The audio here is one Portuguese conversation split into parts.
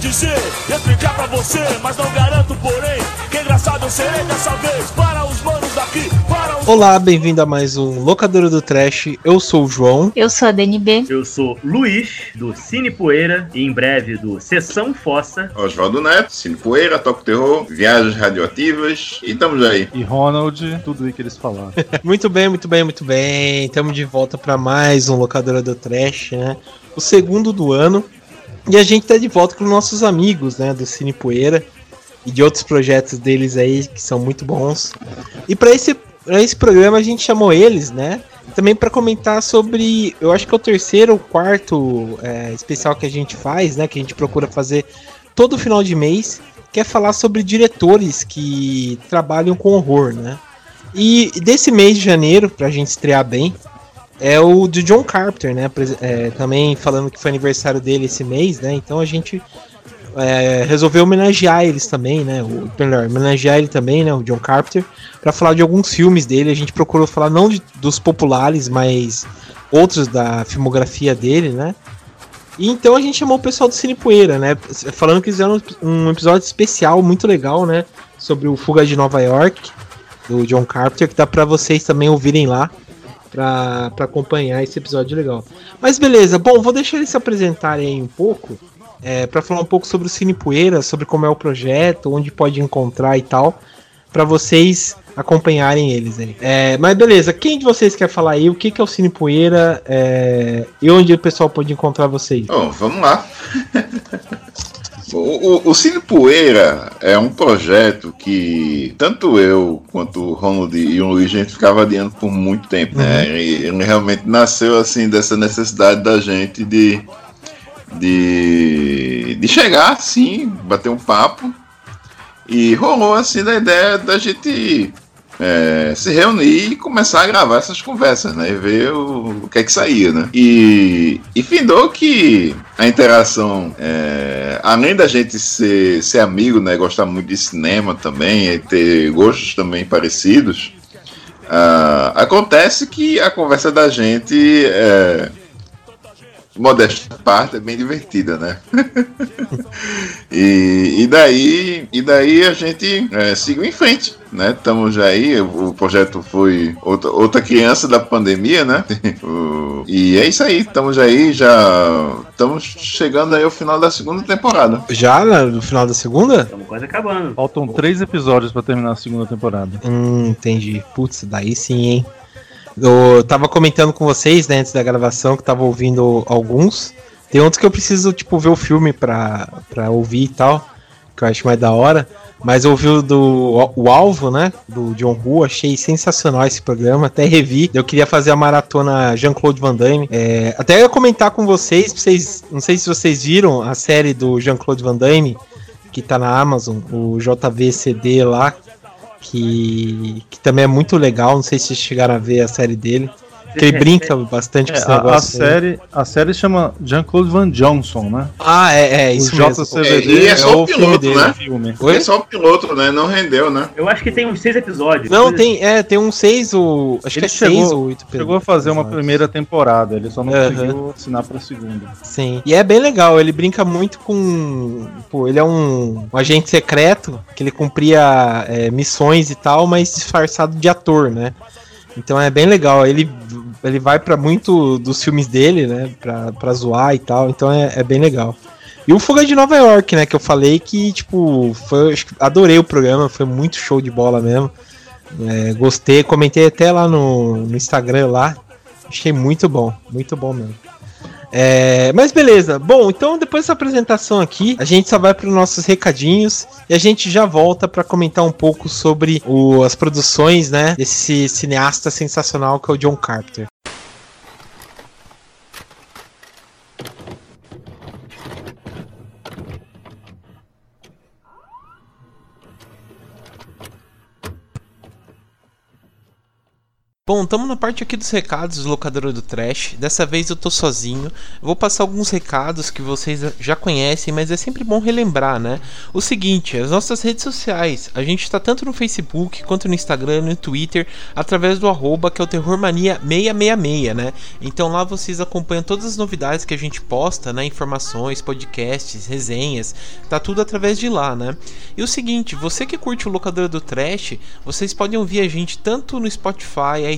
Dizer e explicar pra você, mas não garanto, porém, que engraçado eu serei dessa vez. Para os manos daqui, para os. Olá, bem-vindo a mais um Locadora do Trash. Eu sou o João. Eu sou a DNB. Eu sou Luiz, do Cine Poeira, e em breve do Sessão Fossa. Oswaldo Neto, Cine Poeira, Toco Terror, Viagens Radioativas e estamos aí. E Ronald, tudo aí que eles falaram. Muito bem, muito bem, muito bem. Estamos de volta para mais um Locadora do Trash, né? O segundo do ano. E a gente tá de volta com nossos amigos, né, do Cine Poeira e de outros projetos deles aí que são muito bons. E para esse, pra esse programa a gente chamou eles, né? Também para comentar sobre, eu acho que é o terceiro ou quarto é, especial que a gente faz, né? Que a gente procura fazer todo final de mês, que é falar sobre diretores que trabalham com horror, né? E desse mês de janeiro, pra gente estrear bem, é o de John Carpenter, né? É, também falando que foi aniversário dele esse mês, né? Então a gente é, resolveu homenagear eles também, né? O, melhor, homenagear ele também, né? O John Carpenter, para falar de alguns filmes dele. A gente procurou falar não de, dos populares, mas outros da filmografia dele, né? E então a gente chamou o pessoal do Cine Poeira, né? Falando que fizeram um episódio especial muito legal, né? Sobre o Fuga de Nova York, do John Carpenter, que dá para vocês também ouvirem lá para acompanhar esse episódio legal. Mas beleza, bom, vou deixar eles se apresentarem aí um pouco, é, para falar um pouco sobre o Cine Poeira, sobre como é o projeto, onde pode encontrar e tal, para vocês acompanharem eles aí. É, mas beleza, quem de vocês quer falar aí o que, que é o Cine Poeira é, e onde o pessoal pode encontrar vocês? Bom, vamos lá. O, o, o, Cine Poeira é um projeto que tanto eu quanto o Ronald e o Luiz a gente ficava adiando por muito tempo, né? uhum. ele realmente nasceu assim dessa necessidade da gente de, de, de chegar assim, bater um papo e rolou assim da ideia da gente é, se reunir e começar a gravar essas conversas, né? E ver o, o que é que saía, né? E, e findou que a interação, é, além da gente ser, ser amigo, né? Gostar muito de cinema também, e ter gostos também parecidos, uh, acontece que a conversa da gente é, modesta parte, é bem divertida, né? e, e, daí, e daí a gente é, seguiu em frente, né? Estamos já aí, o projeto foi outra, outra criança da pandemia, né? e é isso aí, estamos aí, já estamos chegando aí ao final da segunda temporada. Já no final da segunda? Estamos quase acabando. Faltam três episódios para terminar a segunda temporada. Hum, entendi. Putz, daí sim, hein? Eu tava comentando com vocês, né, antes da gravação, que tava ouvindo alguns. Tem outros que eu preciso, tipo, ver o filme pra, pra ouvir e tal, que eu acho mais da hora. Mas eu ouvi o do o Alvo, né, do John Woo, achei sensacional esse programa, até revi. Eu queria fazer a maratona Jean-Claude Van Damme. É, até ia comentar com vocês, vocês, não sei se vocês viram a série do Jean-Claude Van Damme, que tá na Amazon, o JVCD lá, que, que também é muito legal. Não sei se chegaram a ver a série dele. Que ele brinca bastante é, com esse negócio. A, série, a série chama Jean-Claude Van Johnson, né? Ah, é, é isso o mesmo. JCVD é, e é, só é o, piloto, dele, né? Filme. É só o piloto, né? Não rendeu, né? Eu acho que tem uns seis episódios. Não, tem, é, tem uns seis ou. Acho ele que é chegou, seis ou oito Chegou a fazer uma primeira temporada, ele só não uhum. conseguiu assinar pra segunda. Sim. E é bem legal, ele brinca muito com. Pô, ele é um, um agente secreto que ele cumpria é, missões e tal, mas disfarçado de ator, né? Então é bem legal. Ele, ele vai para muito dos filmes dele, né? Pra, pra zoar e tal. Então é, é bem legal. E o Fuga de Nova York, né? Que eu falei que, tipo, foi, adorei o programa, foi muito show de bola mesmo. É, gostei, comentei até lá no, no Instagram lá. Achei muito bom, muito bom mesmo. É, mas beleza. Bom, então depois dessa apresentação aqui, a gente só vai para os nossos recadinhos e a gente já volta para comentar um pouco sobre o, as produções, né, desse cineasta sensacional que é o John Carpenter. Bom, estamos na parte aqui dos recados do locadora do Trash. Dessa vez eu tô sozinho. Vou passar alguns recados que vocês já conhecem, mas é sempre bom relembrar, né? O seguinte, as nossas redes sociais. A gente está tanto no Facebook quanto no Instagram, no Twitter, através do arroba que é o Terrormania666, né? Então lá vocês acompanham todas as novidades que a gente posta, né? Informações, podcasts, resenhas. Tá tudo através de lá, né? E o seguinte, você que curte o locadora do Trash, vocês podem ouvir a gente tanto no Spotify,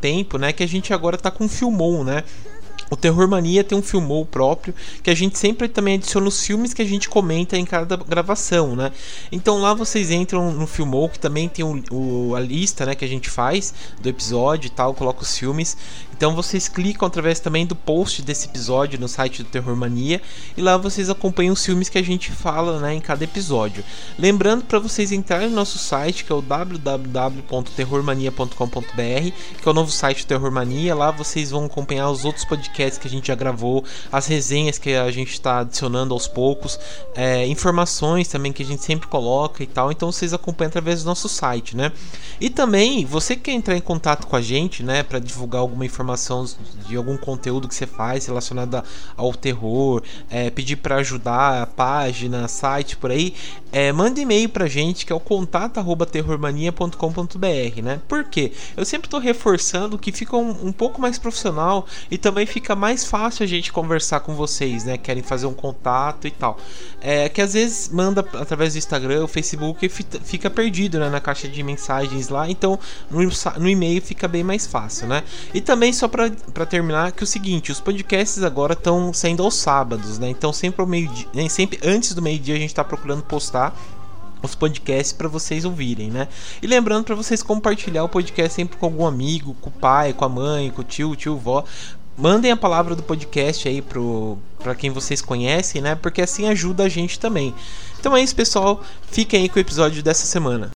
tempo, né, que a gente agora tá com Filmon, né? O Terror Mania tem um filmou próprio que a gente sempre também adiciona os filmes que a gente comenta em cada gravação, né? Então lá vocês entram no filmou que também tem o, o, a lista, né, que a gente faz do episódio e tal, coloca os filmes. Então vocês clicam através também do post desse episódio no site do Terror Mania e lá vocês acompanham os filmes que a gente fala, né, em cada episódio. Lembrando para vocês entrarem no nosso site que é o www.terrormania.com.br, que é o novo site do Terror Mania. Lá vocês vão acompanhar os outros podcasts podcasts que a gente já gravou, as resenhas que a gente está adicionando aos poucos, é, informações também que a gente sempre coloca e tal. Então vocês acompanham através do nosso site, né? E também, você que quer entrar em contato com a gente, né, para divulgar alguma informação de algum conteúdo que você faz relacionado ao terror, é, pedir para ajudar a página, site por aí, é, manda e-mail pra gente que é o contato@terrormania.com.br, né? Por quê? Eu sempre estou reforçando que fica um, um pouco mais profissional e também fica fica mais fácil a gente conversar com vocês, né? Querem fazer um contato e tal. É que às vezes manda através do Instagram, o Facebook e fica perdido né, na caixa de mensagens lá. Então no, no e-mail fica bem mais fácil, né? E também só para terminar que é o seguinte, os podcasts agora estão saindo aos sábados, né? Então sempre ao meio sempre antes do meio dia a gente está procurando postar os podcasts para vocês ouvirem, né? E lembrando para vocês compartilhar o podcast sempre com algum amigo, com o pai, com a mãe, com o tio, tio, vó, mandem a palavra do podcast aí pro para quem vocês conhecem, né? Porque assim ajuda a gente também. Então é isso, pessoal. Fiquem aí com o episódio dessa semana.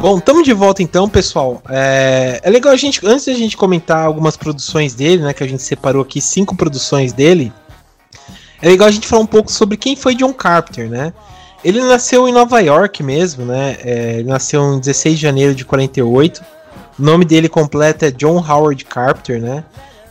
Bom, estamos de volta então, pessoal. É, é, legal a gente, antes de a gente comentar algumas produções dele, né, que a gente separou aqui cinco produções dele, é legal a gente falar um pouco sobre quem foi John Carpenter, né? Ele nasceu em Nova York mesmo, né? É, ele nasceu em 16 de janeiro de 48. O nome dele completo é John Howard Carpenter, né?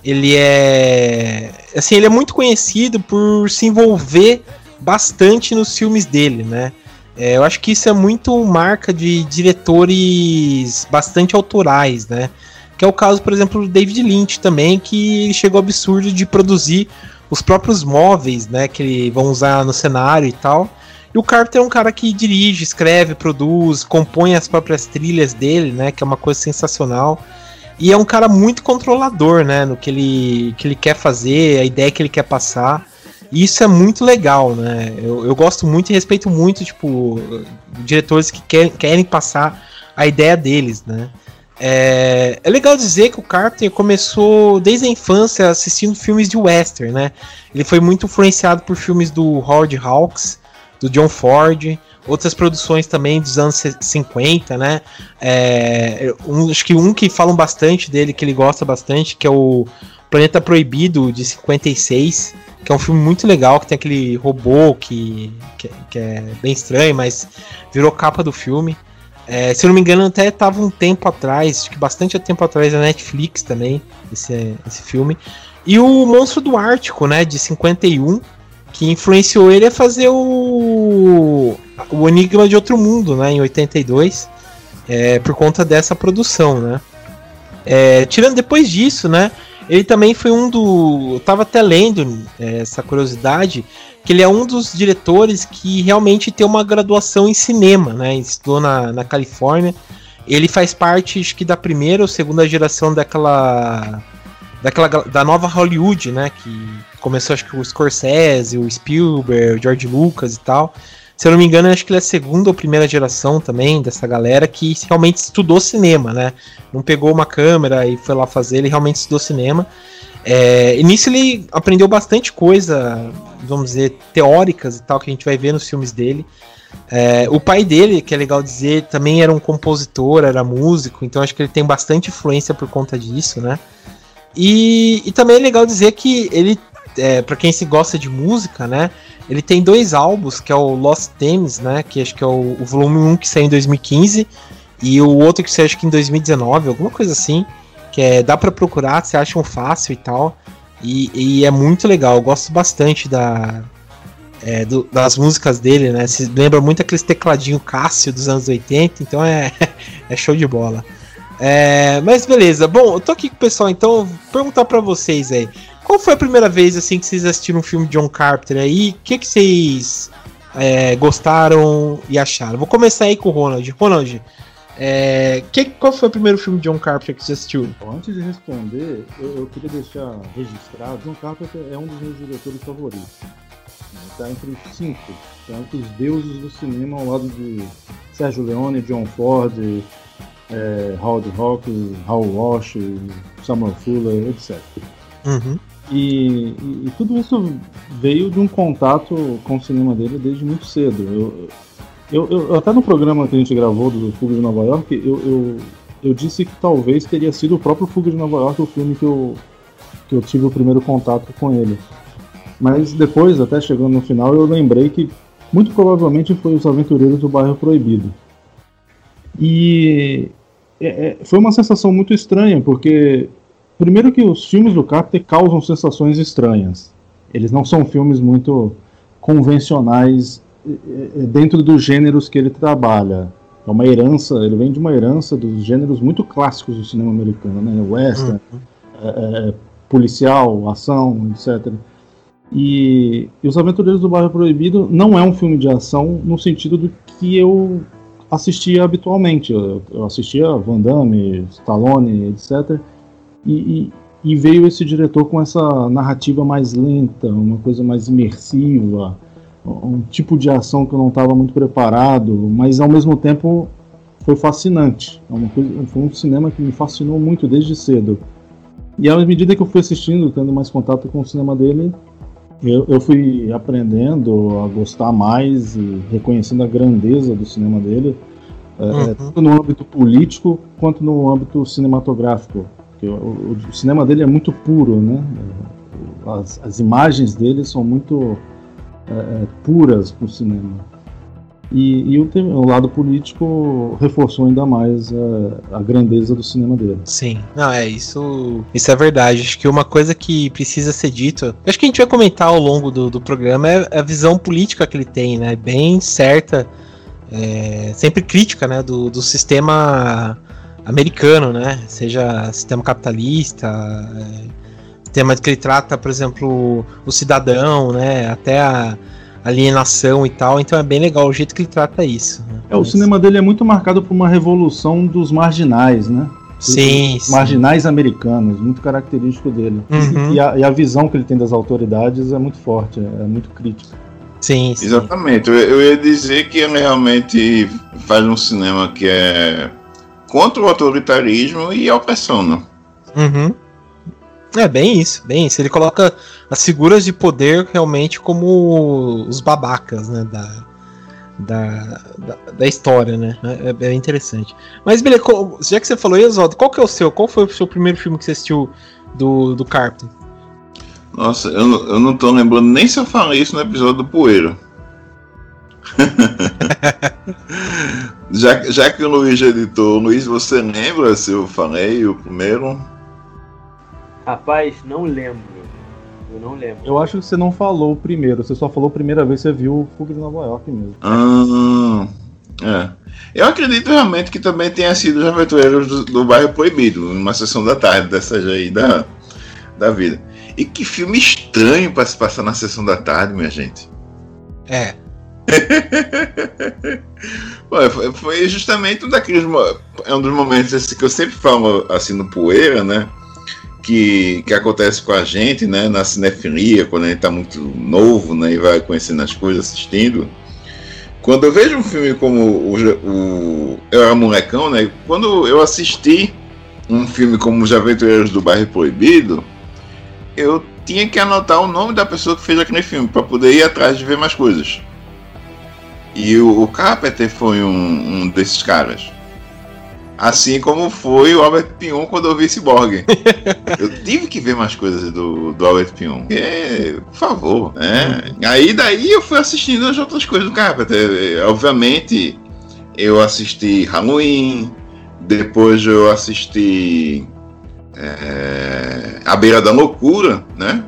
Ele é, assim, ele é muito conhecido por se envolver bastante nos filmes dele, né? É, eu acho que isso é muito marca de diretores bastante autorais, né? Que é o caso, por exemplo, do David Lynch também, que chegou ao absurdo de produzir os próprios móveis, né? Que vão usar no cenário e tal. E o Carpenter é um cara que dirige, escreve, produz, compõe as próprias trilhas dele, né? Que é uma coisa sensacional. E é um cara muito controlador, né? No que ele, que ele quer fazer, a ideia que ele quer passar. E isso é muito legal, né? Eu, eu gosto muito e respeito muito, tipo, diretores que quer, querem passar a ideia deles, né? É, é, legal dizer que o Carpenter começou desde a infância assistindo filmes de western, né? Ele foi muito influenciado por filmes do Howard Hawks, do John Ford, outras produções também dos anos 50, né? É, um, acho que um que falam bastante dele, que ele gosta bastante, que é o Planeta Proibido, de 56, que é um filme muito legal, que tem aquele robô que, que, que é bem estranho, mas virou capa do filme. É, se eu não me engano, até estava um tempo atrás, acho que bastante tempo atrás na Netflix também, esse, esse filme. E o Monstro do Ártico, né, de 51, que influenciou ele a fazer o, o Enigma de Outro Mundo, né, em 82, é, por conta dessa produção, né. É, tirando depois disso, né, Ele também foi um do. Eu tava até lendo é, essa curiosidade, que ele é um dos diretores que realmente tem uma graduação em cinema, né? Estudou na, na Califórnia. Ele faz parte, acho que da primeira ou segunda geração daquela. Daquela, da nova Hollywood, né? Que começou, acho que o Scorsese, o Spielberg, o George Lucas e tal. Se eu não me engano, acho que ele é a segunda ou primeira geração também dessa galera que realmente estudou cinema, né? Não pegou uma câmera e foi lá fazer, ele realmente estudou cinema. É, nisso ele aprendeu bastante coisa, vamos dizer, teóricas e tal, que a gente vai ver nos filmes dele. É, o pai dele, que é legal dizer, também era um compositor, era músico, então acho que ele tem bastante influência por conta disso, né? E, e também é legal dizer que ele, é, para quem se gosta de música, né? Ele tem dois álbuns, que é o Lost Themes, né? Que acho que é o, o volume 1 que saiu em 2015 e o outro que saiu acho que em 2019, alguma coisa assim. Que é, dá para procurar, você um fácil e tal. E, e, é muito legal, eu gosto bastante da, é, do, das músicas dele, né? Se lembra muito aqueles tecladinho Cássio dos anos 80, então é, é show de bola. É, mas beleza, bom, eu tô aqui com o pessoal, então vou perguntar para vocês aí. Qual foi a primeira vez assim que vocês assistiram um filme de John Carpenter aí? O que, que vocês é, gostaram e acharam? Vou começar aí com o Ronald. Ronald, é, que, qual foi o primeiro filme de John Carpenter que você assistiu? Antes de responder, eu, eu queria deixar registrado: John Carpenter é um dos meus diretores favoritos. Está entre os cinco, está entre os deuses do cinema ao lado de Sérgio Leone, John Ford, é, Howard Hawks, Hal Walsh, Samuel Fuller, etc. Uhum. E, e, tudo isso veio de um contato com o cinema dele desde muito cedo. Eu, eu, eu até no programa que a gente gravou do Fuga de Nova York, eu, eu, eu, disse que talvez teria sido o próprio Fuga de Nova York o filme que eu, que eu tive o primeiro contato com ele. Mas depois, até chegando no final, eu lembrei que muito provavelmente foi Os Aventureiros do Bairro Proibido. E é, é, foi uma sensação muito estranha, porque Primeiro que os filmes do Carpenter causam sensações estranhas. Eles não são filmes muito convencionais eh, eh, dentro dos gêneros que ele trabalha. É uma herança, ele vem de uma herança dos gêneros muito clássicos do cinema americano, né? Western, uhum. é, é, policial, ação, etc. E, e, Os Aventureiros do Bairro Proibido não é um filme de ação no sentido do que eu assistia habitualmente. Eu, eu assistia Van Damme, Stallone, etc e, e, veio esse diretor com essa narrativa mais lenta, uma coisa mais imersiva, um tipo de ação que eu não estava muito preparado, mas ao mesmo tempo foi fascinante. É coisa, foi um cinema que me fascinou muito desde cedo. E à medida que eu fui assistindo, tendo mais contato com o cinema dele, eu, eu fui aprendendo a gostar mais e reconhecendo a grandeza do cinema dele, é, uhum. tanto no âmbito político quanto no âmbito cinematográfico. Porque o, o, cinema dele é muito puro, né? As, as imagens dele são muito é, é puras para o cinema. E, e o, o, lado político reforçou ainda mais a, a, grandeza do cinema dele. Sim, não, é isso. Isso é verdade. Acho que uma coisa que precisa ser dito, acho que a gente vai comentar ao longo do, do programa, é a visão política que ele tem, né? Bem certa, é, sempre crítica, né? Do, do sistema americano, né? Seja sistema capitalista, é, tema que ele trata, por exemplo, o cidadão, né? Até a alienação e tal. Então é bem legal o jeito que ele trata isso. Né? É, o Mas... cinema dele é muito marcado por uma revolução dos marginais, né? Sim, sim. marginais americanos, muito característico dele. Uhum. E, a, e, a, visão que ele tem das autoridades é muito forte, é muito crítica. Sim, sim. Exatamente. Eu, eu ia dizer que ele realmente faz um cinema que é contra o autoritarismo e a opressão, né? Uhum. É bem isso, bem isso. Ele coloca as figuras de poder realmente como os babacas, né? Da, da, da, da história, né? É, é, interessante. Mas beleza, já que você falou, Oswaldo, qual que é o seu? Qual foi o seu primeiro filme que você assistiu do, do Carpenter? Nossa, eu, eu não tô lembrando nem se eu falei isso no episódio do Poeira. já, já que o Luiz editou, Luiz, você lembra se eu falei o primeiro? Rapaz, não lembro. Eu não lembro. Eu acho que você não falou o primeiro, você só falou a primeira vez que você viu o Fuga de Nova York mesmo. Ah, é. Eu acredito realmente que também tenha sido os aventureiros do, do bairro proibido, numa sessão da tarde dessa aí da, da vida. E que filme estranho para se passar na sessão da tarde, minha gente. É. Foi- justamente um daqueles é um dos momentos assim, que eu sempre falo assim no poeira, né? Que, que acontece com a gente, né? Na cinefilia, quando a gente tá muito novo, né? E vai conhecendo as coisas, assistindo. Quando eu vejo um filme como o, o eu era molecão, né? Quando eu assisti um filme como Os Aventureiros do Bairro Proibido, eu tinha que anotar o nome da pessoa que fez aquele filme para poder ir atrás de ver mais coisas. E o, o Carpenter foi um, um desses caras. Assim como foi o Albert Pion quando eu vi Cyborg. eu tive que ver mais coisas do, do Albert Pion. Por favor, né? Aí daí eu fui assistindo as outras coisas do Carpenter. Eh, Obviamente, eu assisti Halloween, depois eu assisti eh, A Beira da Loucura, né?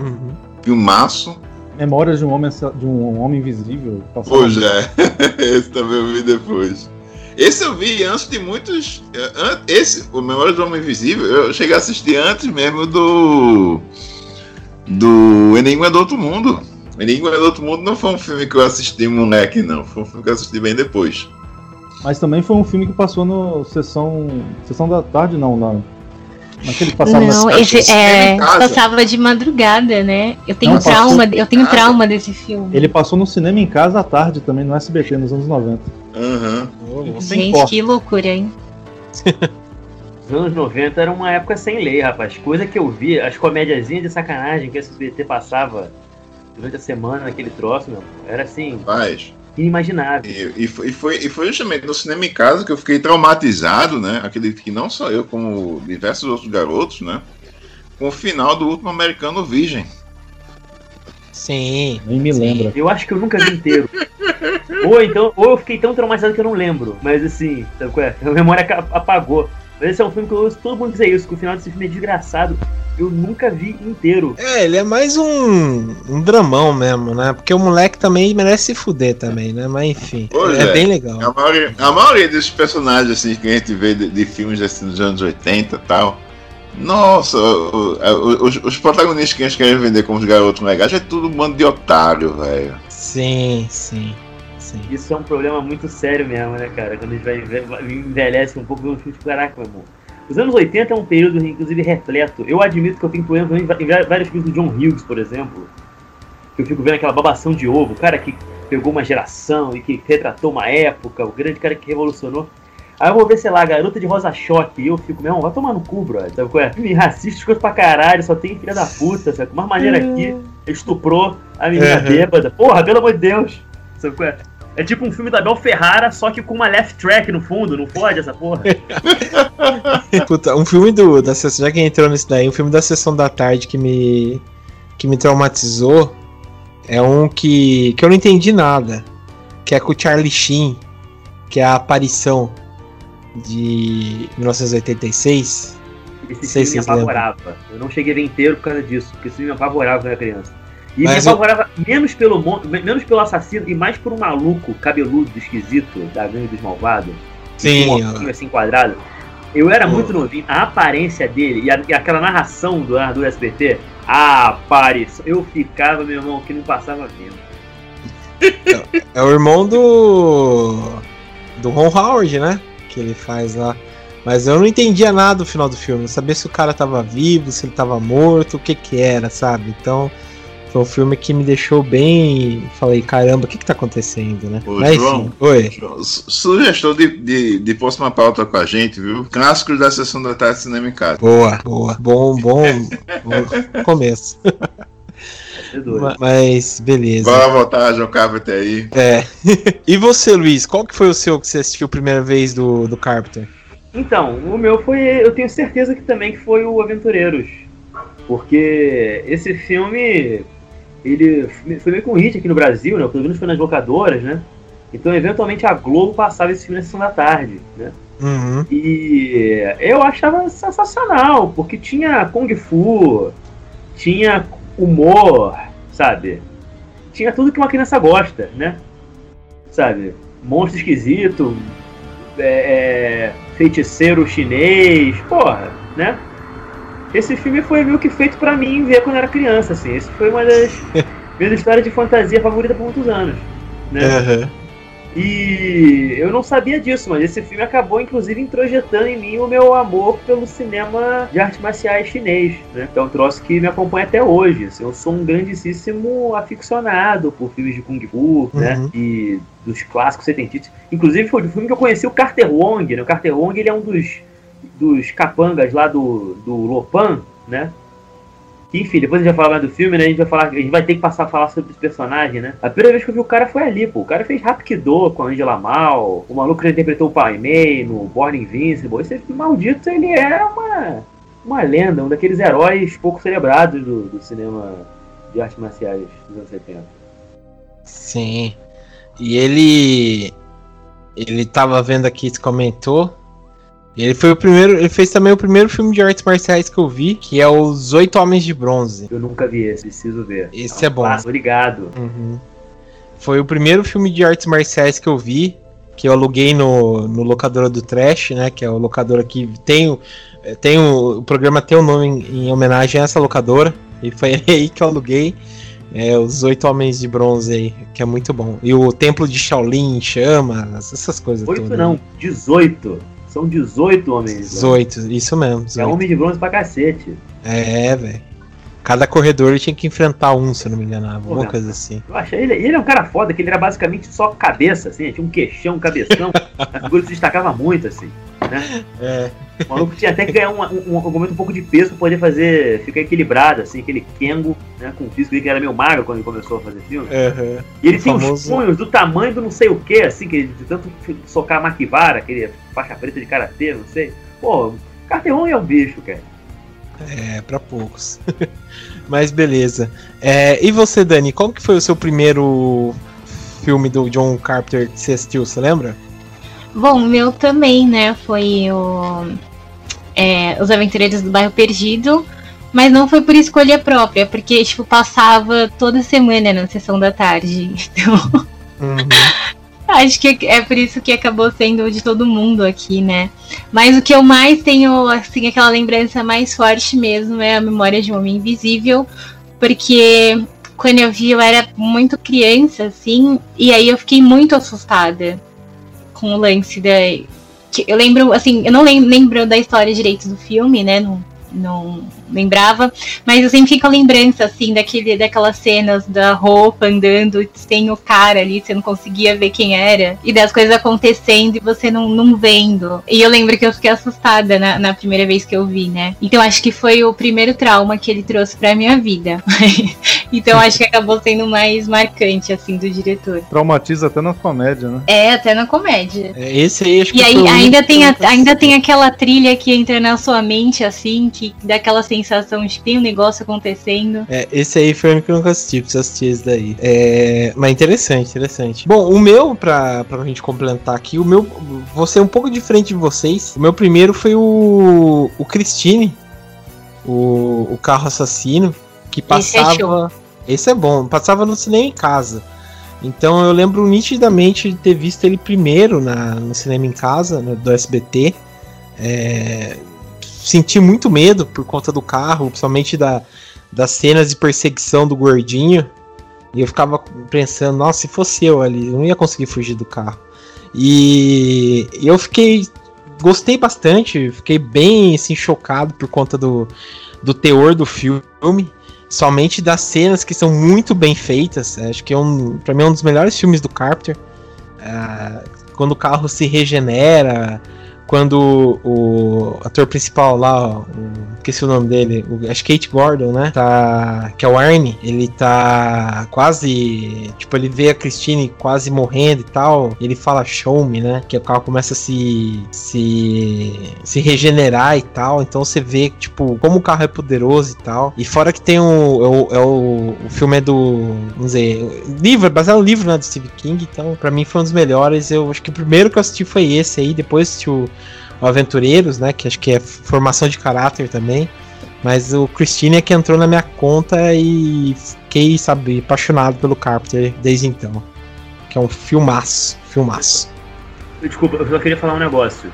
Uhum. Filmaço. Memórias de um homem, de um homem invisível. Pois é, esse também eu vi depois. Esse eu vi antes de muitos. an- Esse, o Memória do Homem Invisível, eu cheguei a assistir antes mesmo do. Do Enigma do Outro Mundo. Enigma do Outro Mundo não foi um filme que eu assisti moleque, não. Foi um filme que eu assisti bem depois. Mas também foi um filme que passou no sessão. Sessão da tarde, não, na. Naquele que passava Não, esse cinema é, casa. passava de madrugada, né? Eu tenho Não, passou trauma, eu tenho casa. trauma desse filme. Ele passou no cinema em casa à tarde também, no SBT, nos anos 90. Aham. Sem Gente, corte. que loucura, hein? Os anos 90 era uma época sem lei, rapaz. Coisa que eu vi, as comédiazinhas de sacanagem que a SBT passava durante a semana naquele troço, meu, era assim, Faz. Inimaginável. E, e foi, e, foi, e foi justamente no cinema em casa que eu fiquei traumatizado, né? Acredito que não só eu, como diversos outros garotos, né? Com o final do último americano Virgem. Sim. Nem me lembra. Eu acho que eu nunca vi inteiro. ou então, ou eu fiquei tão traumatizado que eu não lembro. Mas assim, sabe qual é? A memória apagou. Mas esse é um filme que eu ouço todo mundo dizer isso, que o final desse filme é desgraçado. Eu nunca vi inteiro. É, ele é mais um, um dramão mesmo, né? Porque o moleque também merece se fuder também, né? Mas enfim, é, é. bem legal. A maioria, a maioria desses personagens assim, que a gente vê de, de filmes assim, dos anos 80 e tal. Nossa, o- o- os, os protagonistas que eles querem vender como os garotos legais é tudo um bando de otário, velho. Sim, sim, sim. Isso é um problema muito sério mesmo, né, cara? Quando a gente vai, enve- vai- envelhece um pouco, vê um filme de caraca, meu irmão. Os anos 80 é um período, inclusive, repleto. Eu admito que eu tenho problema em vários filmes do John Hughes, por exemplo. Que eu fico vendo aquela babação de ovo, o cara que pegou uma geração e que retratou uma época, o grande cara que revolucionou. Aí eu vou ver, sei lá, Garota de Rosa Choque, e eu fico, meu irmão, vai tomar no cu, brother. Sabe qual é? Me racista, coisas pra caralho, só tem filha da puta, sabe? Mais maneira aqui, estuprou a menina Uhum. bêbada. Porra, pelo amor de Deus. Sabe qual é? É tipo um filme da Bel Ferrara, só que com uma left track no fundo, não pode essa porra? Puta, um filme do, da sessão, já que entrou nisso daí, um filme da sessão da tarde que me, que me traumatizou é um que, que eu não entendi nada. Que é com o Charlie Sheen, que é a aparição de 1986. Esse filme me apavorava. Eu não cheguei a ver inteiro por causa disso, porque esse filme me apavorava quando era criança. E Mas me eu- apavorava menos pelo, menos pelo assassino e mais por um maluco cabeludo, esquisito, da gangue dos malvados. Sim, um óculos assim quadrado. Eu era Pô. muito novinho, a aparência dele e, a- e aquela narração do narrador SBT, a aparição, eu ficava, meu irmão, que não passava vendo. É o irmão do. do Ron Howard, né? Que ele faz lá. Mas eu não entendia nada do final do filme. Não sabia se o cara tava vivo, se ele tava morto, o que que era, sabe? Então. Foi um filme que me deixou bem. Falei, caramba, o que que tá acontecendo, né? Ô, Mas João. enfim, oi. Su- Sugestão de, de, de próxima pauta com a gente, viu? Clássicos da sessão da tarde cinema em casa. Boa, boa. Bom, bom, bom começo. É Mas, beleza. Bora voltar, João Carpenter aí. É. e você, Luiz, qual que foi o seu que você assistiu a primeira vez do, do Carpenter? Então, o meu foi. Eu tenho certeza que também que foi o Aventureiros. Porque esse filme. Ele foi meio que um hit aqui no Brasil, né? Pelo menos foi nas locadoras, né? Então, eventualmente, a Globo passava esse filme na sessão da tarde, né? Uhum. E eu achava sensacional, porque tinha Kung Fu, tinha humor, sabe? Tinha tudo que uma criança gosta, né? Sabe? Monstro esquisito, é, é, feiticeiro chinês, porra, né? Esse filme foi meio que feito pra mim ver quando eu era criança, assim. Esse foi uma das minhas histórias de fantasia favorita por muitos anos. Né? Aham. E eu não sabia disso, mas esse filme acabou inclusive introjetando em mim o meu amor pelo cinema de artes marciais chinês, né? Que é um troço que me acompanha até hoje. assim. eu sou um grandíssimo aficionado por filmes de Kung Fu, né? Uhum. E dos clássicos setentistas. Inclusive foi o filme que eu conheci o Carter Wong, né? O Carter Wong ele é um dos, dos capangas lá do, do Lopan, né? Enfim, depois a gente vai falar mais do filme, né? A gente vai falar, a gente vai ter que passar a falar sobre esse personagem, né? A primeira vez que eu vi o cara foi ali, pô. O cara fez Rapido com a Angela Mal, o maluco que interpretou o Pai Mei no Born Invincible. Esse maldito, ele é uma, uma lenda, um daqueles heróis pouco celebrados do, do cinema de artes marciais dos anos 70. Sim. E ele. Ele tava vendo aqui, comentou. Ele foi o primeiro. Ele fez também o primeiro filme de artes marciais que eu vi, que é Os Oito Homens de Bronze. Eu nunca vi esse, preciso ver. Esse é bom. clássico, Obrigado. Uhum. Foi o primeiro filme de artes marciais que eu vi, que eu aluguei no, no locadora do Trash, né? Que é o locadora que tem, o- eh, tem o, o programa tem o nome em, em homenagem a essa locadora. E foi aí que eu aluguei. É, os Oito Homens de Bronze aí, que é muito bom. E o Templo de Shaolin, chamas, essas coisas Oito todas. não, 18. São 18 homens. de bronze. 18, isso mesmo. É 18. homem de bronze pra cacete. É, velho. Cada corredor ele tinha que enfrentar um, se eu não me enganava. Pô, Alguma coisa assim. Eu achei ele, ele é um cara foda, que ele era basicamente só cabeça, assim, tinha um queixão, um cabeção. a figura se destacava muito, assim. Né? É. O maluco tinha até que ganhar um, um, um, momento um pouco de peso pra poder fazer, ficar equilibrado, assim, aquele Kengo, né, com o físico dele que era meio magro quando ele começou a fazer filme. E ele O tinha uns famoso- punhos do tamanho do não sei o que, assim, que ele, de tanto socar a Makivara, aquele faixa preta de karatê, não sei. Pô, Carteon é um bicho, cara. É, pra poucos. Mas beleza. É, e você, Dani, qual que foi o seu primeiro filme do John Carpenter que você assistiu, você lembra? Bom, o meu também, né? Foi o. é, Os Aventureiros do Bairro Perdido. Mas não foi por escolha própria, porque, tipo, passava toda semana na sessão da tarde. Então, Uhum. acho que é por isso que acabou sendo o de todo mundo aqui, né? Mas o que eu mais tenho, assim, aquela lembrança mais forte mesmo é a memória de um Homem Invisível, porque quando eu vi eu era muito criança, assim, e aí eu fiquei muito assustada com o lance da. Eu lembro, assim, eu não lem- lembro da história direito do filme, né? Não, não lembrava, mas eu sempre fico a lembrança, assim, daquele, daquelas cenas da roupa andando sem o cara ali, você não conseguia ver quem era, e das coisas acontecendo e você não, não vendo. E eu lembro que eu fiquei assustada na, na primeira vez que eu vi, né? Então acho que foi o primeiro trauma que ele trouxe pra minha vida. então acho que acabou sendo mais marcante, assim, do diretor. Traumatiza até na comédia, né? É, até na comédia. É, Esse aí acho que E aí ainda tem, a- ainda tem aquela trilha que entra na sua mente, assim, que dá aquela sensação de que tem um negócio acontecendo. É, esse aí foi o que eu nunca assisti, preciso assistir esse daí. É, mas interessante, interessante. Bom, o meu, pra, pra gente complementar aqui, o meu, vou ser um pouco diferente de vocês. O meu primeiro foi o, o Christine, o, o carro assassino, que Esse é passava. Esse é bom, passava no cinema em casa. Então eu lembro nitidamente de ter visto ele primeiro na, no cinema em casa, no- do SBT. É, senti muito medo por conta do carro, principalmente da, das cenas de perseguição do gordinho. E eu ficava pensando, nossa, se fosse eu ali, eu não ia conseguir fugir do carro. E eu fiquei. Gostei bastante, fiquei bem assim, chocado por conta do, do teor do filme. Somente das cenas que são muito bem feitas. Acho que é um, pra mim é um dos melhores filmes do Carpenter. Ah, quando o carro se regenera, quando o ator principal lá, o, esqueci o nome dele, o, acho que Kate Gordon, né? Tá, que é o Arnie, ele tá quase, tipo, ele vê a Christine quase morrendo e tal, e ele fala show me, né? Que o carro começa a se se se regenerar e tal, então você vê, tipo, como o carro é poderoso e tal. E fora que tem o é o, é o, filme é do, vamos dizer, livro, é baseado no livro, né, do Steve King, então pra mim foi um dos melhores. Eu acho que o primeiro que eu assisti foi esse aí, depois assisti o Aventureiros, né? Que acho que é formação de caráter também. Mas o Christine é que entrou na minha conta e fiquei, sabe, apaixonado pelo Carpenter desde então. Que é um filmaço, filmaço. Desculpa, eu só queria falar um negócio.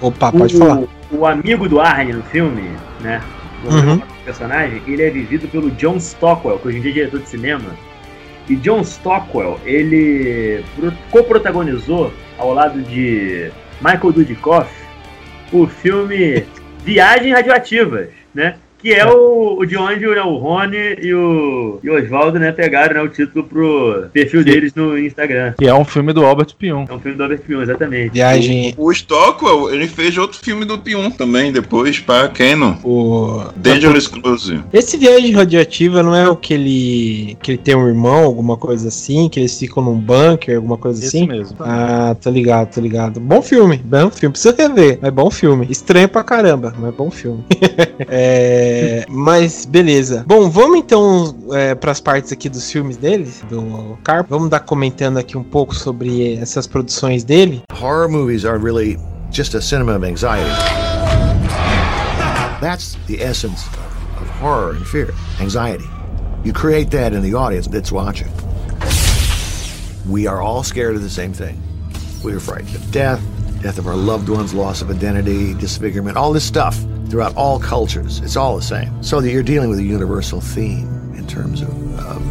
Opa, pode o, falar. o amigo do Arne no filme, né? Uhum. O personagem, ele é vivido pelo John Stockwell, que hoje em dia é diretor de cinema. E John Stockwell, ele pro- co-protagonizou, ao lado de Michael Dudikoff, o filme Viagens Radioativas, né? Que é o, o de onde né, o Rony e o, e o Oswaldo né, pegaram né, o título pro perfil deles no Instagram. Que é um filme do Albert Pion. É um filme do Albert Pion, exatamente. Viagem. O Stockwell, ele fez outro filme do Pium também, depois, pra Canon. O... Dangerous Cruise. Esse viagem radioativa não é o que ele. que ele tem um irmão, alguma coisa assim, que eles ficam num bunker, alguma coisa Esse assim? mesmo. Ah, tô ligado, tô ligado. Bom filme, bom filme. Precisa rever, mas bom filme. Estranho pra caramba, mas bom filme. É, mas beleza. Bom, vamos então é, pras partes aqui dos filmes dele, do Carp. Vamos dar comentando aqui um pouco sobre essas produções dele. Horror movies are really just a cinema of anxiety. That's the essence of horror and fear anxiety. You create that in the audience that's watching. We are all scared of the same thing. We are frightened of death, death of our loved ones, loss of identity, disfigurement, all this stuff throughout all cultures. It's all the same. So that you're dealing with a universal theme in terms of, of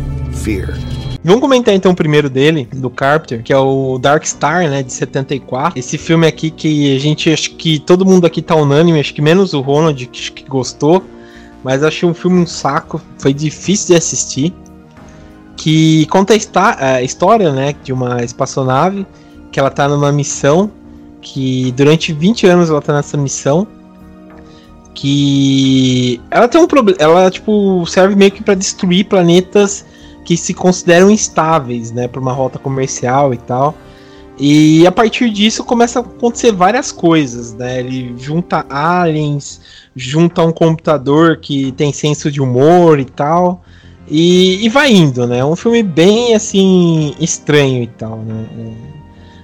fear. Vamos comentar então o primeiro dele, do Carpenter, que é o Dark Star, né, de 74. Esse filme aqui que a gente, acho que todo mundo aqui tá unânime, acho que menos o Ronald que, que gostou, mas achei um filme um saco, foi difícil de assistir. Que conta a, a história, né, de uma espaçonave, que ela tá numa missão, que durante 20 anos ela tá nessa missão, que ela tem um problema, ela tipo serve meio que para destruir planetas que se consideram instáveis, né, para uma rota comercial e tal. E a partir disso começa a acontecer várias coisas, né? Ele junta aliens, junta um computador que tem senso de humor e tal. E, e vai indo, né? É um filme bem assim estranho e tal, né?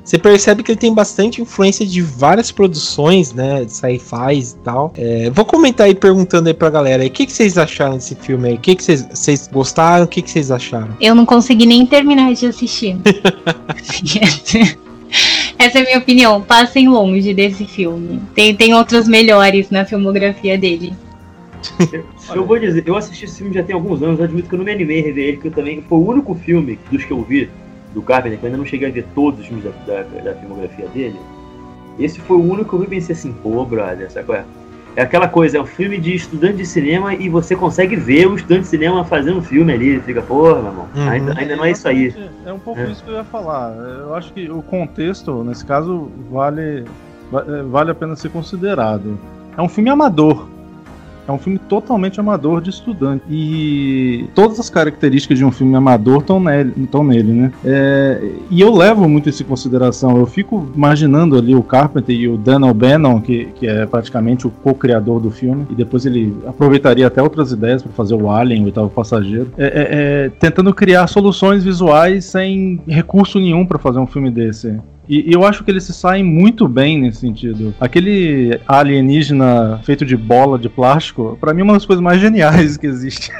Você percebe que ele tem bastante influência de várias produções, né? De sci-fi e tal. É, vou comentar aí perguntando aí pra galera aí, o que, que vocês acharam desse filme aí? O que, que vocês, vocês gostaram? O que, que vocês acharam? Eu não consegui nem terminar de assistir. Essa é a minha opinião. Passem longe desse filme. Tem, tem outros melhores na filmografia dele. Eu vou dizer, eu assisti esse filme já tem alguns anos, eu admito que eu não me animei a rever ele, que eu também foi o único filme dos que eu vi do Carpenter, que eu ainda não cheguei a ver todos os filmes da, da, da filmografia dele. Esse foi o único que eu vi e pensei assim, pô, brother, sabe qual é? É aquela coisa, é um filme de estudante de cinema e você consegue ver o estudante de cinema fazendo filme ali, e fica, porra, meu irmão, Uhum. ainda, ainda não é isso aí. É um pouco É. isso que eu ia falar. Eu acho que o contexto, nesse caso, vale, va- eh, vale a pena ser considerado. É um filme amador. É um filme totalmente amador de estudante. E todas as características de um filme amador estão nele, tão nele né? É, e eu levo muito isso em consideração. Eu fico imaginando ali o Carpenter e o Dan O'Bannon, que, que é praticamente o co-criador do filme, e depois ele aproveitaria até outras ideias para fazer o Alien, o oitavo passageiro, é, é, é, tentando criar soluções visuais sem recurso nenhum para fazer um filme desse. E, e eu acho que eles se saem muito bem nesse sentido. Aquele alienígena feito de bola de plástico, pra mim é uma das coisas mais geniais que existe.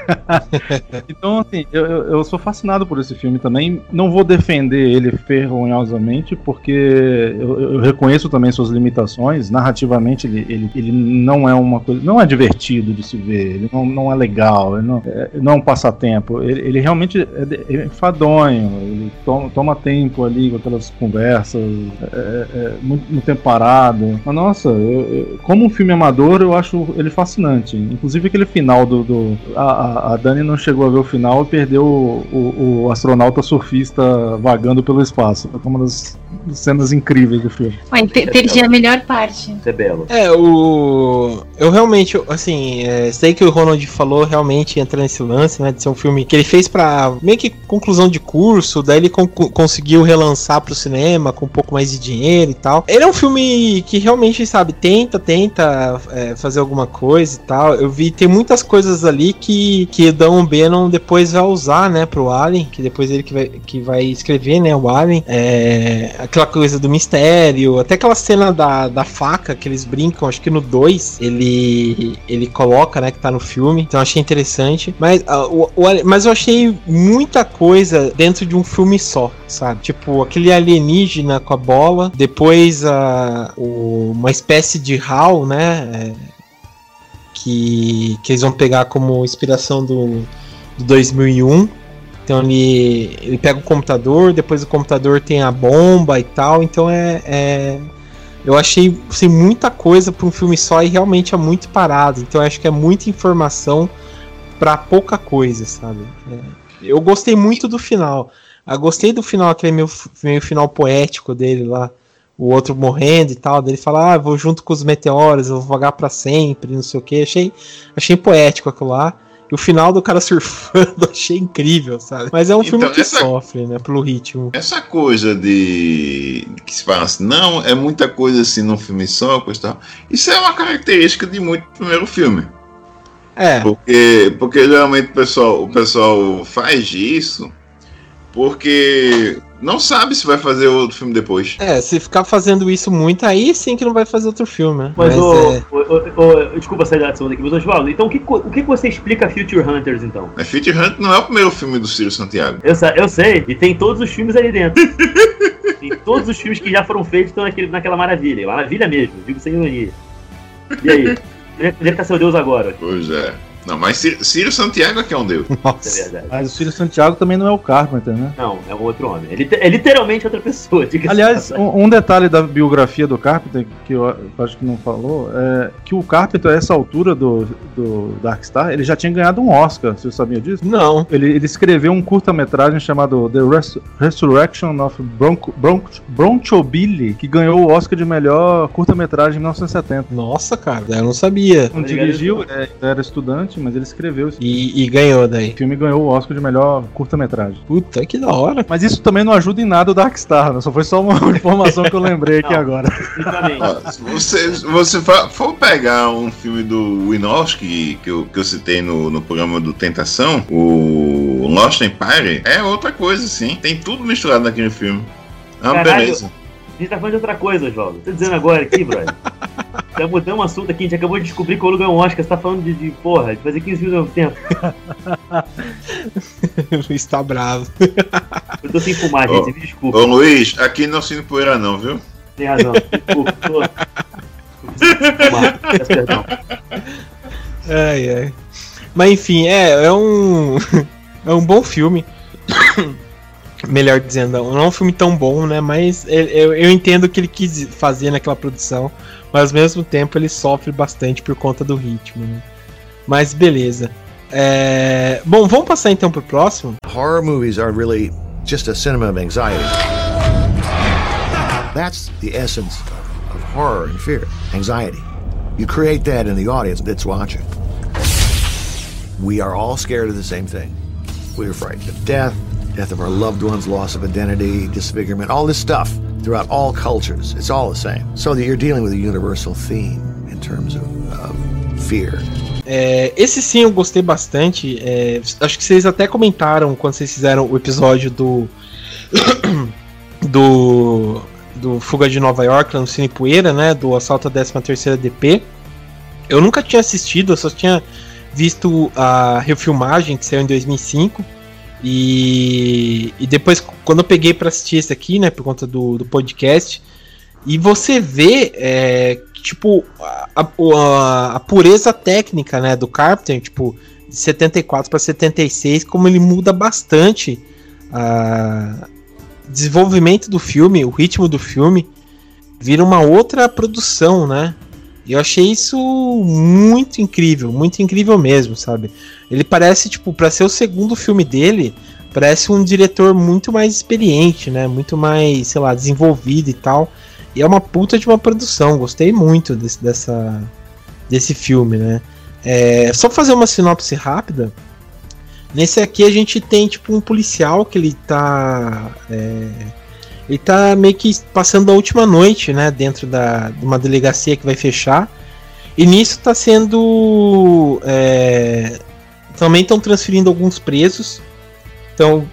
então, assim, eu, eu, sou fascinado por esse filme também. Não vou defender ele ferronhosamente, porque eu, eu reconheço também suas limitações. Narrativamente, ele, ele, ele não é uma coisa. Não é divertido de se ver, ele não, não é legal, ele não é, não é um passatempo. Ele, ele realmente é, é enfadonho, ele toma, toma tempo ali com aquelas conversas, é, é, é, muito, muito tempo parado. Mas nossa, eu- eu- como um filme amador, eu acho ele fascinante. Inclusive aquele final do. do- a, a- Dani não chegou a ver o final e perdeu o, o- o astronauta surfista vagando pelo espaço. É uma das cenas incríveis do filme. Ué, per- perdi a melhor parte. É belo. É, o. Eu realmente, assim, é, sei que o Ronald falou, realmente entra nesse lance, né? De ser um filme que ele fez pra meio que conclusão de curso, daí ele con- conseguiu relançar pro cinema com pouco mais de dinheiro e tal. Ele é um filme que realmente, sabe, tenta, tenta é, fazer alguma coisa e tal. Eu vi, tem muitas coisas ali que, que Dan Bannon depois vai usar, né, pro Alien, que depois ele que vai, que vai escrever, né, o Alien. É, aquela coisa do mistério, até aquela cena da, da faca que eles brincam, acho que no 2 ele, ele coloca, né, que tá no filme. Então achei interessante. Mas, ah, o, o mas eu achei muita coisa dentro de um filme só, sabe? Tipo, aquele alienígena com a bola, depois a, o- uma espécie de HAL, né? é, que, que eles vão pegar como inspiração do, do 2001. Então ele, ele pega o computador, depois o computador tem a bomba e tal. Então é, é eu achei assim, muita coisa para um filme só e realmente é muito parado. Então acho que é muita informação para pouca coisa, sabe? É, eu gostei muito do final. Eu gostei do final, aquele meio, meio final poético dele lá. O outro morrendo e tal. Dele falar, ah, vou junto com os meteoros, eu vou vagar para sempre, não sei o que. Achei, achei poético aquilo lá. E o final do cara surfando achei incrível, sabe? Mas é um então, filme que essa, sofre, né? Pelo ritmo. Essa coisa de. que se fala assim, não, é muita coisa assim num filme só, coisa tal. Isso é uma característica de muito primeiro filme. É. Porque, porque geralmente o pessoal, o pessoal faz isso porque não sabe se vai fazer outro filme depois. É, se ficar fazendo isso muito, aí sim que não vai fazer outro filme. Né? Mas, mas o, é... o, o, desculpa sair da segunda aqui, mas Oswaldo, então o que, o que você explica Future Hunters então? É, Future Hunters não é o primeiro filme do Ciro Santiago. Eu, eu sei, e tem todos os filmes ali dentro. tem todos os filmes que já foram feitos estão naquele, naquela maravilha. Maravilha mesmo, digo sem ironia. E aí? Onde é que tá seu Deus agora? Pois é. Não, mas Círio Santiago é que é um deus. Nossa. É verdade. Mas o Círio Santiago também não é o Carpenter, né? Não, é um outro homem. Ele é literalmente outra pessoa. Aliás, um, um, detalhe da biografia do Carpenter, que eu acho que não falou, é que o Carpenter, a essa altura do, do Darkstar, ele já tinha ganhado um Oscar. Você sabia disso? Não. Ele, ele escreveu um curta-metragem chamado The Res Resurrection of Bronco, Bronco, Broncho Billy, que ganhou o Oscar de melhor curta-metragem em 1970. Nossa, cara, eu não sabia. Não dirigiu, é, era estudante mas ele escreveu. E, e, ganhou daí. O filme ganhou o Oscar de melhor curta-metragem. Puta, que da hora. Mas isso também não ajuda em nada o Darkstar, né? Só foi só uma informação que eu lembrei aqui agora. se você, você for pegar um filme do Winowski, que eu, que eu citei no, no programa do Tentação, o Lost Empire, é outra coisa, sim. Tem tudo misturado naquele filme. É uma Caralho, beleza. A gente tá falando de outra coisa, João. Tô dizendo agora aqui, brother. Já mudamos um assunto aqui, a gente acabou de descobrir que o lugar é um Oscar. Você tá falando de, de porra, de fazer 15 filmes ao mesmo tempo. Luiz tá bravo. Eu tô sem fumar, gente, me desculpa. Ô Luiz, aqui não se poeira não, viu? Tem razão. Desculpa, tô. Fumar. perdão. Ai, ai. Mas enfim, é, é um. É um bom filme. Melhor dizendo, não é um filme tão bom, né? Mas eu, eu entendo o que ele quis fazer naquela produção mas ao mesmo tempo ele sofre bastante por conta do ritmo. Né? Mas beleza. É... Bom, vamos passar então pro próximo. Horror movies are really just a cinema of anxiety. That's the essence of horror and fear, anxiety. You create that in the audience that's watching. We are all scared of the same thing. We are frightened of death, death of our loved ones, loss of identity, disfigurement, all this stuff throughout all cultures. It's all the same. So that you're dealing with a universal theme in terms of, of fear. É, esse sim eu gostei bastante. É, acho que vocês até comentaram quando vocês fizeram o episódio do. do. do Fuga de Nova York, lá no Cine Poeira, né? Do Assalto à 13 DP. Eu nunca tinha assistido, eu só tinha visto a refilmagem que saiu em 2005. E, e depois, quando eu peguei para assistir esse aqui, né, por conta do, do podcast, e você vê, é, tipo, a, a, a, pureza técnica, né, do Carpenter, tipo, de 74 para 76, como ele muda bastante o desenvolvimento do filme, o ritmo do filme, vira uma outra produção, né? E eu achei isso muito incrível, muito incrível mesmo, sabe? Ele parece, tipo, para ser o segundo filme dele, parece um diretor muito mais experiente, né? Muito mais, sei lá, desenvolvido e tal. E é uma puta de uma produção, gostei muito desse, dessa, desse filme, né? É, só fazer uma sinopse rápida. Nesse aqui a gente tem, tipo, um policial que ele tá. É, ele tá meio que passando a última noite, né? Dentro da, de uma delegacia que vai fechar. E nisso tá sendo. É, também estão transferindo alguns presos. Então,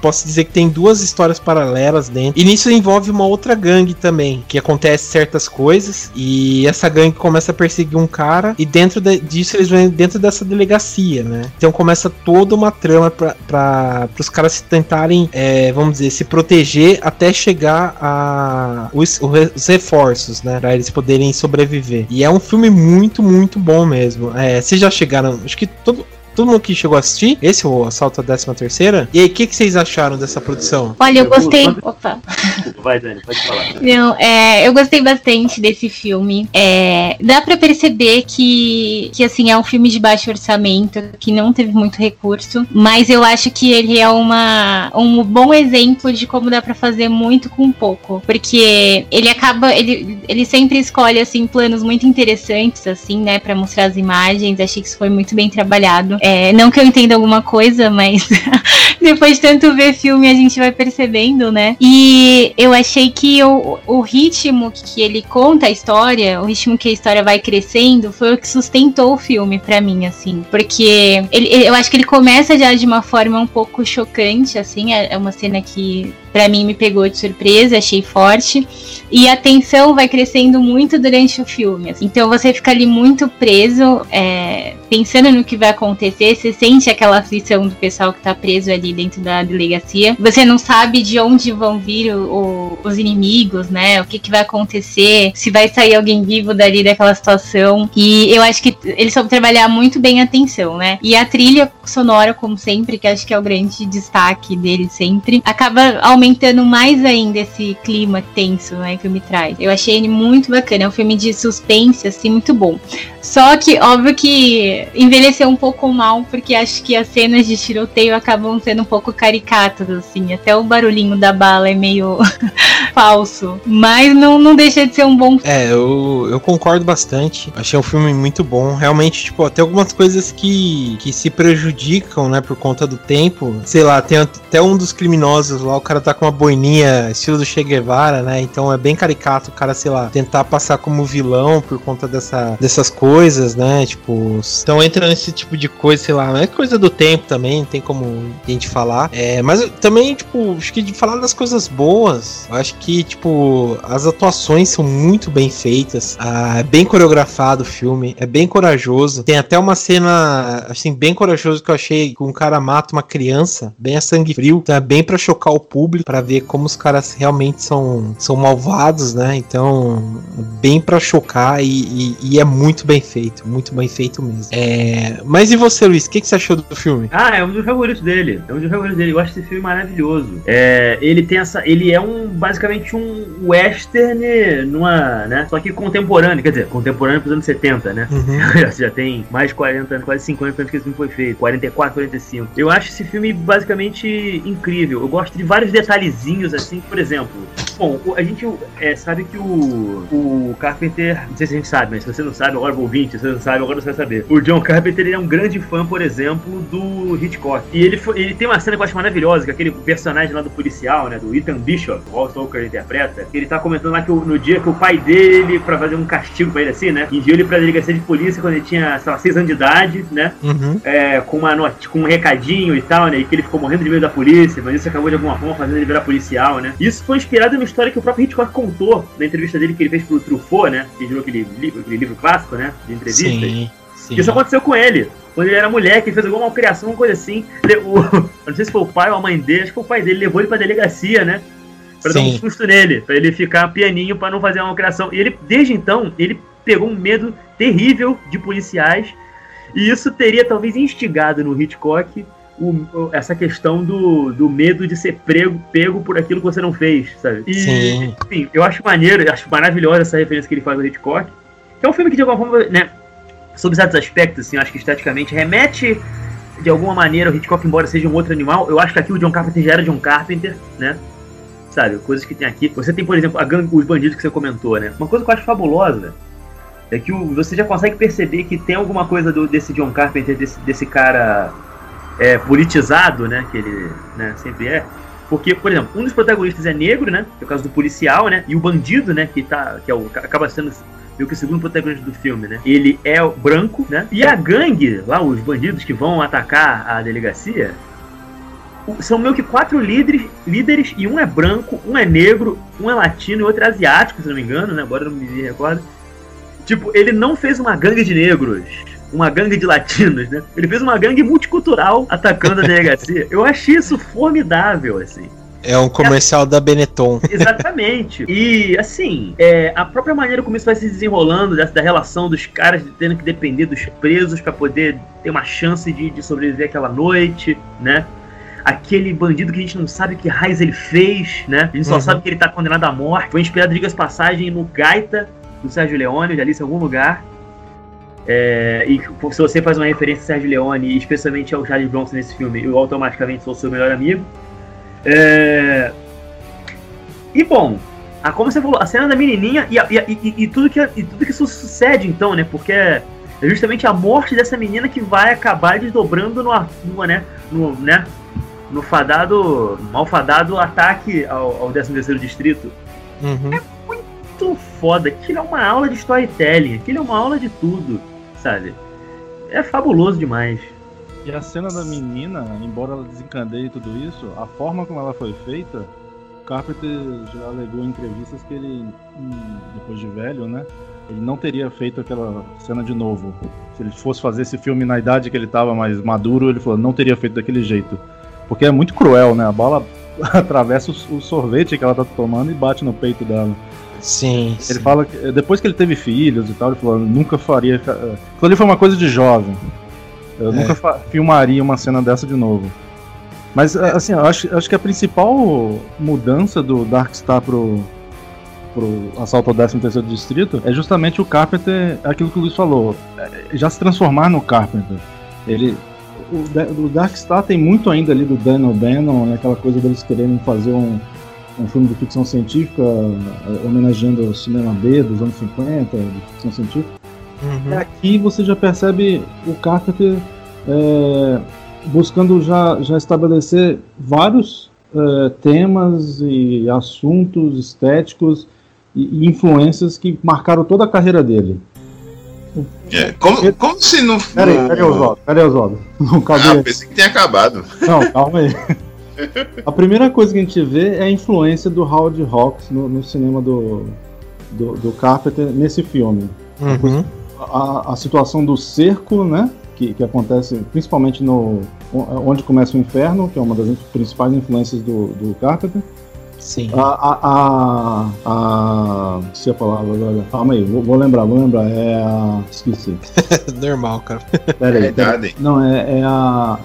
posso dizer que tem duas histórias paralelas dentro. E nisso envolve uma outra gangue também, que acontece certas coisas e essa gangue começa a perseguir um cara e dentro de, disso eles vêm dentro dessa delegacia, né? Então começa toda uma trama para os caras se tentarem, é, vamos dizer, se proteger até chegar a os, os reforços, né? Pra eles poderem sobreviver. E é um filme muito, muito bom mesmo. É, vocês já chegaram, acho que todo todo mundo que chegou a assistir, esse é o Assalto à 13 terceira. E aí, o que, que vocês acharam dessa produção? Olha, eu gostei. Opa. Vai, Dani, pode falar. Não, é, eu gostei bastante desse filme. É, dá para perceber que, que, assim, é um filme de baixo orçamento, que não teve muito recurso, mas eu acho que ele é uma, um bom exemplo de como dá para fazer muito com pouco. Porque ele acaba, ele, ele sempre escolhe, assim, planos muito interessantes, assim, né, para mostrar as imagens. Achei que isso foi muito bem trabalhado. É, não que eu entenda alguma coisa, mas depois de tanto ver filme a gente vai percebendo, né? E eu achei que o, o ritmo que ele conta a história, o ritmo que a história vai crescendo, foi o que sustentou o filme para mim, assim. Porque ele, eu acho que ele começa já de uma forma um pouco chocante, assim. É, é uma cena que para mim me pegou de surpresa, achei forte. E a tensão vai crescendo muito durante o filme. Assim. Então você fica ali muito preso, é, pensando no que vai acontecer. Você sente aquela aflição do pessoal que tá preso ali dentro da delegacia. Você não sabe de onde vão vir o, o, os inimigos, né? O que, que vai acontecer, se vai sair alguém vivo dali daquela situação. E eu acho que eles soube trabalhar muito bem a tensão, né? E a trilha sonora, como sempre, que acho que é o grande destaque dele sempre, acaba aumentando mais ainda esse clima tenso, né, que me traz. Eu achei ele muito bacana, é um filme de suspense, assim, muito bom. Só que, óbvio que envelheceu um pouco mal, porque acho que as cenas de tiroteio acabam sendo um pouco caricatas, assim. Até o barulhinho da bala é meio falso. Mas não, não deixa de ser um bom É, eu, eu concordo bastante. Achei um filme muito bom. Realmente, tipo, tem algumas coisas que, que se prejudicam, né, por conta do tempo. Sei lá, tem até um dos criminosos lá, o cara tá com uma boininha estilo do Che Guevara, né? Então é bem caricato o cara, sei lá, tentar passar como vilão por conta dessa, dessas coisas né? Tipo, então entra nesse tipo de coisa, sei lá, é coisa do tempo também, tem como a gente falar. É, mas também, tipo, acho que de falar das coisas boas, acho que, tipo, as atuações são muito bem feitas, ah, é bem coreografado o filme, é bem corajoso. Tem até uma cena, assim, bem corajoso que eu achei que um cara mata uma criança, bem a sangue frio, é bem para chocar o público, para ver como os caras realmente são, são malvados, né? Então, bem para chocar e, e, e é muito bem feito, muito bem feito mesmo. É... Mas e você, Luiz? O que, que você achou do filme? Ah, é um dos favoritos dele. É um dos favoritos dele. Eu acho esse filme maravilhoso. É... Ele tem essa. Ele é um basicamente um western numa. né? Só que contemporâneo, quer dizer, contemporâneo pros anos 70, né? Uhum. Já tem mais de 40 anos, quase 50 anos que esse filme foi feito. 44, 45. Eu acho esse filme basicamente incrível. Eu gosto de vários detalhezinhos, assim, por exemplo. Bom, a gente é, sabe que o, o Carpenter, não sei se a gente sabe, mas se você não sabe, agora vou ouvinte, você não sabe, agora você vai saber. O John Carpenter ele é um grande fã, por exemplo, do Hitchcock. E ele, foi, ele tem uma cena que eu acho maravilhosa, que é aquele personagem lá do policial, né, do Ethan Bishop, o Walt Stoker interpreta, ele tá comentando lá que no dia que o pai dele, pra fazer um castigo pra ele assim, né, enviou ele pra delegacia de polícia quando ele tinha, sei lá, 6 anos de idade, né, uhum. é, com, uma not com um recadinho e tal, né, e que ele ficou morrendo de medo da polícia, mas isso acabou de alguma forma fazendo ele virar policial, né. Isso foi inspirado numa história que o próprio Hitchcock contou na entrevista dele que ele fez pro Truffaut, né? Que virou aquele livro, aquele livro clássico, né? De entrevistas. Sim, sim. Isso aconteceu com ele. Quando ele era mulher, que fez alguma malcriação, uma coisa assim. Não sei se foi o pai ou a mãe dele, acho que foi o pai dele, levou ele pra delegacia, né? Pra sim. dar um susto nele, pra ele ficar pianinho pra não fazer uma malcriação. E ele, desde então, ele pegou um medo terrível de policiais. E isso teria talvez instigado no Hitchcock o, essa questão do, do medo de ser prego, pego por aquilo que você não fez, sabe? E, Sim. Enfim, eu acho maneiro, acho maravilhosa essa referência que ele faz ao Hitchcock. Que é um filme que, de alguma forma, né, sob certos aspectos, assim, eu acho que esteticamente remete de alguma maneira o Hitchcock, embora seja um outro animal. Eu acho que aqui o John Carpenter já era John Carpenter, né? Sabe, coisas que tem aqui. Você tem, por exemplo, a gang, os bandidos que você comentou, né? Uma coisa que eu acho fabulosa é que o, você já consegue perceber que tem alguma coisa do, desse John Carpenter, desse, desse cara é, politizado, né? Que ele né, sempre é. Porque, por exemplo, um dos protagonistas é negro, né? Que é o caso do policial, né? E o bandido, né? Que, tá, que é o, acaba sendo meio que o segundo protagonista do filme, né? Ele é branco, né? E a gangue, lá, os bandidos que vão atacar a delegacia, são meio que quatro líderes, líderes e um é branco, um é negro, um é latino e outro é asiático, se não me engano, né? Agora não me recordo. Tipo, ele não fez uma gangue de negros, uma gangue de latinos, né? Ele fez uma gangue multicultural atacando a delegacia. Eu achei isso formidável, assim. É um comercial é, da Benetton. Exatamente. E, assim, é, a própria maneira como isso vai se desenrolando, da, da relação dos caras tendo que depender dos presos para poder ter uma chance de, de sobreviver aquela noite, né? aquele bandido que a gente não sabe que raiz ele fez, né? A gente só uhum. sabe que ele tá condenado à morte. Foi inspirado, diga passagem, no Gaita do Sérgio Leone, já li isso em algum lugar. É, e se você faz uma referência a Sérgio Leone, especialmente ao Charlie Bronson nesse filme, eu automaticamente sou seu melhor amigo. É... E bom, a, como você falou, a cena da menininha e, e, e, e, tudo que, tudo que isso sucede então, né? Porque é justamente a morte dessa menina que vai acabar desdobrando no, no, né, no, né, no fadado, malfadado ataque ao, ao 13º Distrito. Uhum. É muito foda. Aquilo é uma aula de storytelling, aquilo é uma aula de tudo, sabe? É fabuloso demais. E a cena da menina, embora ela desencandeie tudo isso, a forma como ela foi feita, Carpenter já alegou em entrevistas que ele, hum, depois de velho, né, ele não teria feito aquela cena de novo. Se ele fosse fazer esse filme na idade que ele estava mais maduro, ele falou, não teria feito daquele jeito. Porque é muito cruel, né? A bala atravessa o sorvete que ela tá tomando e bate no peito dela. Sim. Ele sim. fala que depois que ele teve filhos e tal, ele falou, nunca faria. Aquilo ali foi uma coisa de jovem. Eu é. nunca filmaria uma cena dessa de novo. Mas, assim, eu acho, acho que a principal mudança do Darkstar pro, pro Assalto ao 13º Distrito é justamente o Carpenter, aquilo que o Luiz falou, é, já se transformar no Carpenter. Ele, o, o Darkstar tem muito ainda ali do Dan O'Bannon, né, aquela coisa deles querendo fazer um, um filme de ficção científica é, homenageando o cinema B dos anos 50, de ficção científica. Uhum. Aqui você já percebe o Carpenter é, buscando já, já estabelecer vários é, temas e assuntos estéticos e, e, influências que marcaram toda a carreira dele. É, como, como se não. Peraí, cadê o Zodo? Cadê o Zodo? Não, cadê? Ah, pensei que tinha acabado. Não, calma aí. A primeira coisa que a gente vê é a influência do Howard Hawks no, no cinema do, do, do, Carpenter nesse filme. Uhum a, a situação do cerco, né? Que, que acontece principalmente no onde começa o inferno, que é uma das principais influências do, do Carpenter. Sim. A, a, a, a, se a palavra agora. Calma aí, vou, vou, lembrar, vou lembrar. É a. Esqueci. Normal, cara. Pera aí, pera aí. Não, é, é a.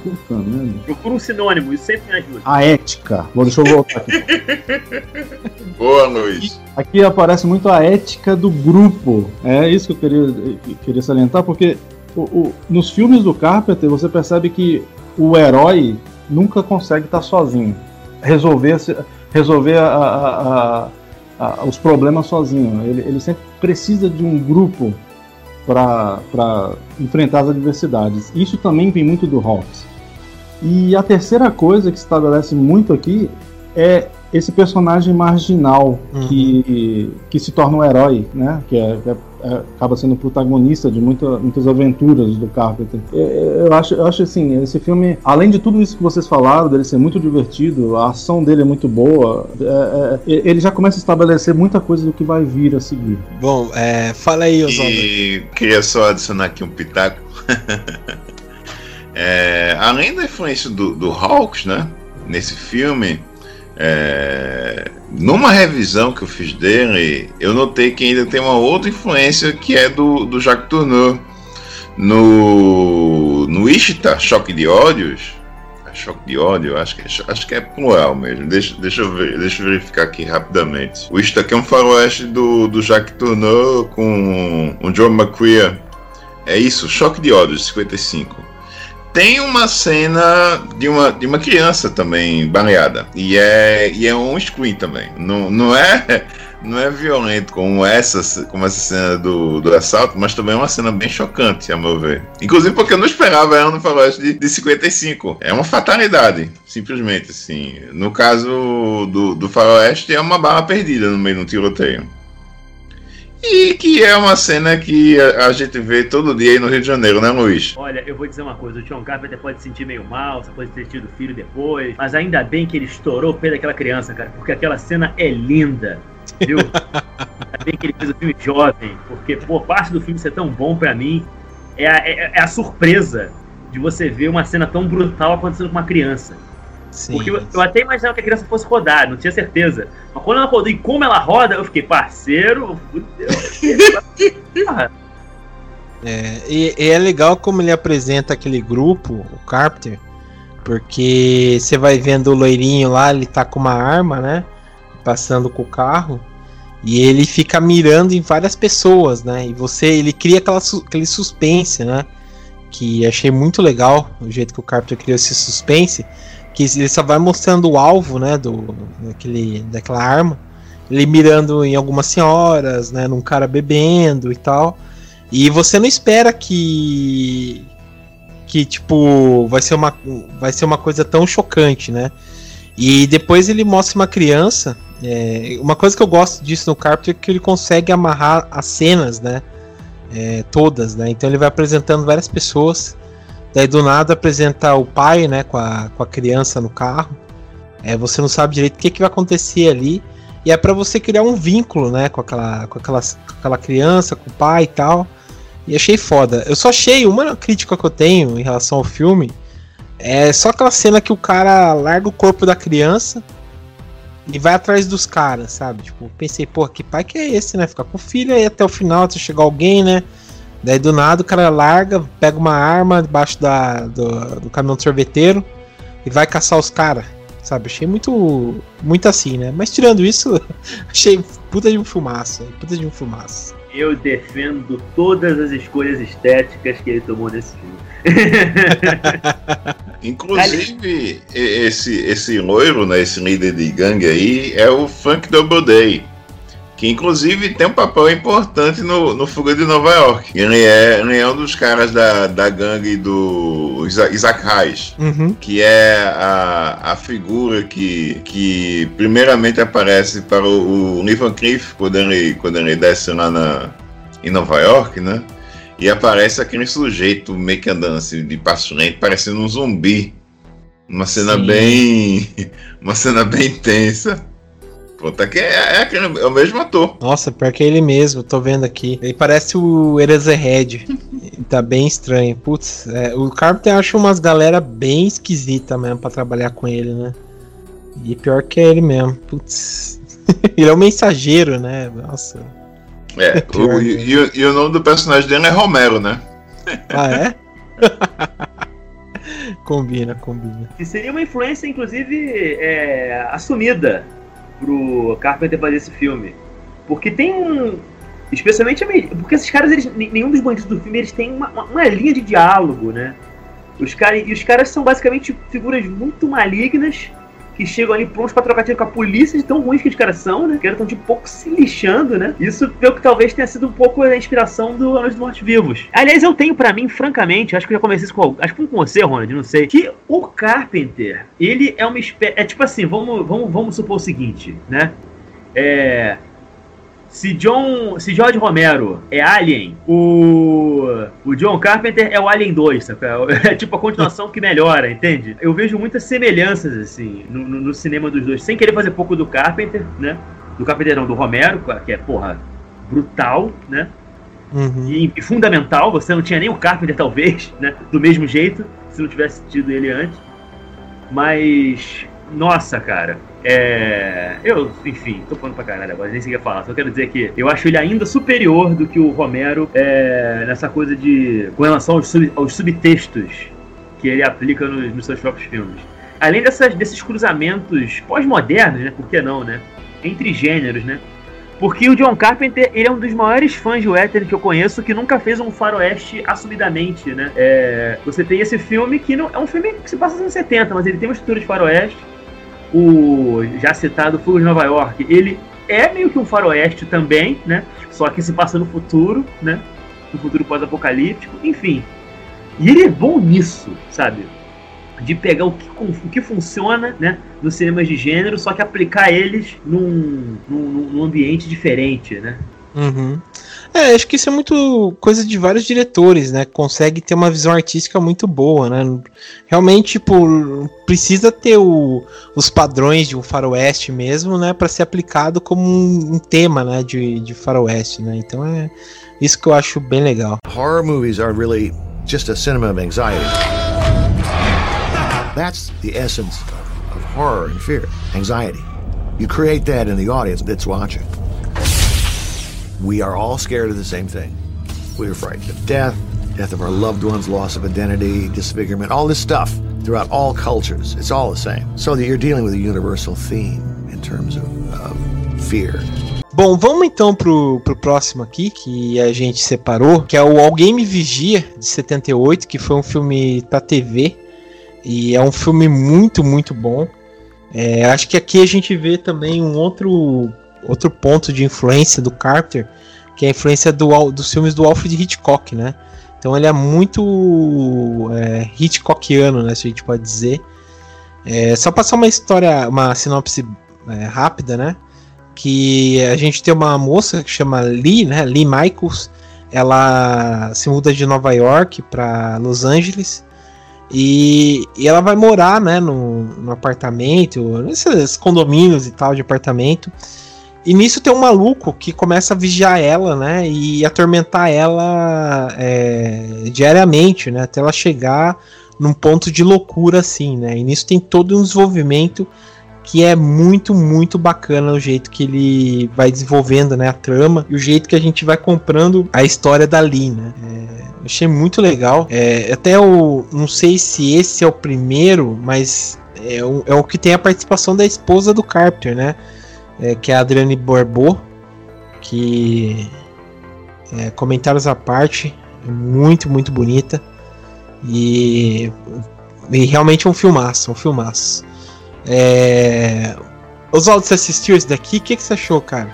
Procura um sinônimo, isso sempre me ajuda. A ética. Vou, deixa eu voltar aqui. Boa, Luiz. Aqui aparece muito a ética do grupo. É isso que eu queria, queria salientar, porque o, o, nos filmes do Carpenter você percebe que o herói nunca consegue estar sozinho. Resolver resolver a, a, a, os problemas sozinho. Ele, ele, sempre precisa de um grupo para enfrentar as adversidades. Isso também vem muito do Hawks. E a terceira coisa que se estabelece muito aqui é esse personagem marginal uhum. que, que se torna um herói, né? Que, é, que é, é, acaba sendo protagonista de muita, muitas aventuras do Carpenter. É, é, eu acho, eu acho assim, esse filme, além de tudo isso que vocês falaram, dele ser muito divertido, a ação dele é muito boa, é, ele já começa a estabelecer muita coisa do que vai vir a seguir. Bom, fala aí, Oswaldo. E queria só adicionar aqui um pitaco. além da influência do, do Hawks, né? Nesse filme, é, numa revisão que eu fiz dele, eu notei que ainda tem uma outra influência que é do, do Jacques Tourneur. No, no Ishtar, Choque de Ódios, é Choque de Ódio, acho que, é, acho que é plural mesmo. Deixa, deixa, eu ver, deixa eu verificar aqui rapidamente. O Ishtar que é um faroeste do, do Jacques Tourneur com o John McCrea. É isso, Choque de Ódios, 55 tem uma cena de uma, de uma criança também baleada. E é, e é um screen também. Não, não é não é violento como essa, como essa cena do, do assalto, mas também é uma cena bem chocante, a meu ver. Inclusive porque eu não esperava ela no faroeste de, de 55. É uma fatalidade, simplesmente, assim. No caso do, do faroeste, é uma bala perdida no meio do tiroteio. E que é uma cena que a, a gente vê todo dia aí no Rio de Janeiro, né, Luiz? Olha, eu vou dizer uma coisa, o John Carpenter pode se sentir meio mal, você pode ter tido filho depois, mas ainda bem que ele estourou o pé daquela criança, cara, porque aquela cena é linda, viu? ainda bem que ele fez o filme jovem, porque, pô, parte do filme ser tão bom pra mim é a, é, é a surpresa de você ver uma cena tão brutal acontecendo com uma criança. Sim. Porque eu, eu até imaginava que a criança fosse rodar, não tinha certeza. Mas quando ela rodou e como ela roda, eu fiquei, parceiro, fudeu. É, e, e é legal como ele apresenta aquele grupo, o Carpenter, porque você vai vendo o loirinho lá, ele tá com uma arma, né? Passando com o carro. E ele fica mirando em várias pessoas, né? E você, ele cria aquela, aquele suspense, né? Que achei muito legal o jeito que o Carpenter criou esse suspense. Que ele só vai mostrando o alvo, né? Do, daquele, daquela arma. Ele mirando em algumas senhoras, né? Num cara bebendo e tal. E você não espera que que tipo vai ser uma vai ser uma coisa tão chocante, né? E depois ele mostra uma criança. é, uma coisa que eu gosto disso no Carpenter é que ele consegue amarrar as cenas, né? É, todas, né? Então ele vai apresentando várias pessoas. Daí do nada apresenta o pai, né? Com a, com a criança no carro. É, você não sabe direito o que, que vai acontecer ali. E é para você criar um vínculo, né? Com aquela, com, aquela, com aquela criança, com o pai e tal. E achei foda. Eu só achei uma crítica que eu tenho em relação ao filme. É só aquela cena que o cara larga o corpo da criança e vai atrás dos caras, sabe? Tipo, pensei, pô, que pai que é esse, né? Ficar com o filho aí até o final, até chegar alguém, né? Daí do nada o cara larga, pega uma arma debaixo da, do, do caminhão do sorveteiro e vai caçar os caras, sabe? Achei muito, muito assim, né? Mas tirando isso, achei puta de um filmaço, puta de um filmaço. Eu defendo todas as escolhas estéticas que ele tomou nesse filme. Inclusive, esse, esse loiro, né, esse líder de gangue aí, é o Funk Doubleday. Que inclusive tem um papel importante no, no Fuga de Nova York. Ele é, ele é um dos caras da, da gangue do Isa- Isaac Hayes. Uhum. que é a, a figura que, que primeiramente aparece para o, o Lee Van Cleef quando ele, quando ele desce lá na, em Nova York, né? E aparece aquele sujeito meio que andando assim, de passo lento, parecendo um zumbi. Uma cena Sim. bem. Uma cena bem tensa. Puta que é, é, aquele, é o mesmo ator. Nossa, pior que é ele mesmo, tô vendo aqui. Ele parece o Eraserhead. tá bem estranho. Putz, é, o Carpenter acha umas galera bem esquisita mesmo pra trabalhar com ele, né? E pior que é ele mesmo. Putz. ele é o mensageiro, né? Nossa. É, o- e, e o- e o nome do personagem dele é Romero, né? Ah, é? combina, combina. Que seria uma influência, inclusive, é, assumida pro Carpenter fazer esse filme. Porque tem um. Especialmente porque esses caras, eles, nenhum dos bandidos do filme, eles têm uma, uma- uma linha de diálogo, né? Os cara, e os caras são basicamente figuras muito malignas que chegam ali prontos pra trocar tiro com a polícia, de tão ruins que os caras são, né? Que eles estão de pouco se lixando, né? Isso é o que talvez tenha sido um pouco a inspiração do Anos dos Mortos Vivos. Aliás, eu tenho pra mim, francamente, acho que eu já comecei isso com acho que com você, Ronald, não sei, que o Carpenter, ele é uma espécie, é tipo assim, vamos, vamos, vamos supor o seguinte, né? É, se John, se George Romero é Alien, o, o John Carpenter é o Alien 2, sabe? É tipo a continuação que melhora, entende? Eu vejo muitas semelhanças, assim, no, no- no cinema dos dois, sem querer fazer pouco do Carpenter, né? Do Carpenter não, do Romero, que é, porra, brutal, né? Uhum. E, e fundamental, você não tinha nem o Carpenter, talvez, né? Do mesmo jeito, se não tivesse tido ele antes. Mas, nossa, cara, é. Eu, enfim, tô falando pra caralho agora, nem sei o que falar. Só quero dizer que eu acho ele ainda superior do que o Romero é, nessa coisa de. com relação aos, sub- aos subtextos que ele aplica nos, nos seus próprios filmes. Além dessas, desses cruzamentos pós-modernos, né? Por que não, né? Entre gêneros, né? Porque o John Carpenter, ele é um dos maiores fãs de western que eu conheço que nunca fez um faroeste assumidamente, né? É, você tem esse filme que não é um filme que se passa nos anos 70, mas ele tem uma estrutura de faroeste. O já citado Fuga de Nova York, ele é meio que um faroeste também, né? Só que se passa no futuro, né? No futuro pós-apocalíptico, enfim. E ele é bom nisso, sabe? De pegar o que, o que funciona, né? Nos cinemas de gênero, só que aplicar eles num, num, num ambiente diferente, né? Uhum. É, acho que isso é muito coisa de vários diretores, né? Consegue ter uma visão artística muito boa, né? Realmente, tipo, precisa ter o, os padrões de um faroeste mesmo, né? Para ser aplicado como um, um, tema, né? De, de faroeste, né? Então é isso que eu acho bem legal. Horror movies are really just a cinema of anxiety. That's the essence of horror and fear, anxiety. You create that in the audience that's watching. We are all scared of the same thing. We are frightened of death, death of our loved ones, loss of identity, disfigurement, all this stuff throughout all cultures. It's all the same. So that you're dealing with a universal theme in terms of, of fear. Bom, vamos então pro, pro próximo aqui, que a gente separou, que é o Alguém Me Vigia, de 78, que foi um filme pra TV. E é um filme muito, muito bom. É, acho que aqui a gente vê também um outro outro ponto de influência do Carter, que é a influência do, dos filmes do Alfred Hitchcock, né? Então ele é muito é, Hitchcockiano, né? Se a gente pode dizer. É, só passar uma história, uma sinopse é, rápida, né? Que a gente tem uma moça que chama Lee, né? Lee Michaels. Ela se muda de Nova York para Los Angeles e, e, ela vai morar, né, no, no apartamento, nesses condomínios e tal de apartamento. E nisso tem um maluco que começa a vigiar ela, né? E atormentar ela é, diariamente, né? Até ela chegar num ponto de loucura, assim, né? E nisso tem todo um desenvolvimento que é muito, muito bacana o jeito que ele vai desenvolvendo né, a trama e o jeito que a gente vai comprando a história da Lee, né? É, achei muito legal. É, até o. Não sei se esse é o primeiro, mas é o, é o que tem a participação da esposa do Carpenter, né? É, que é a Adriane Borbô, que é, comentários à parte, é muito, muito bonita. E, e realmente é um filmaço, um filmaço. É... Oswaldo, você assistiu esse daqui? O que, que você achou, cara?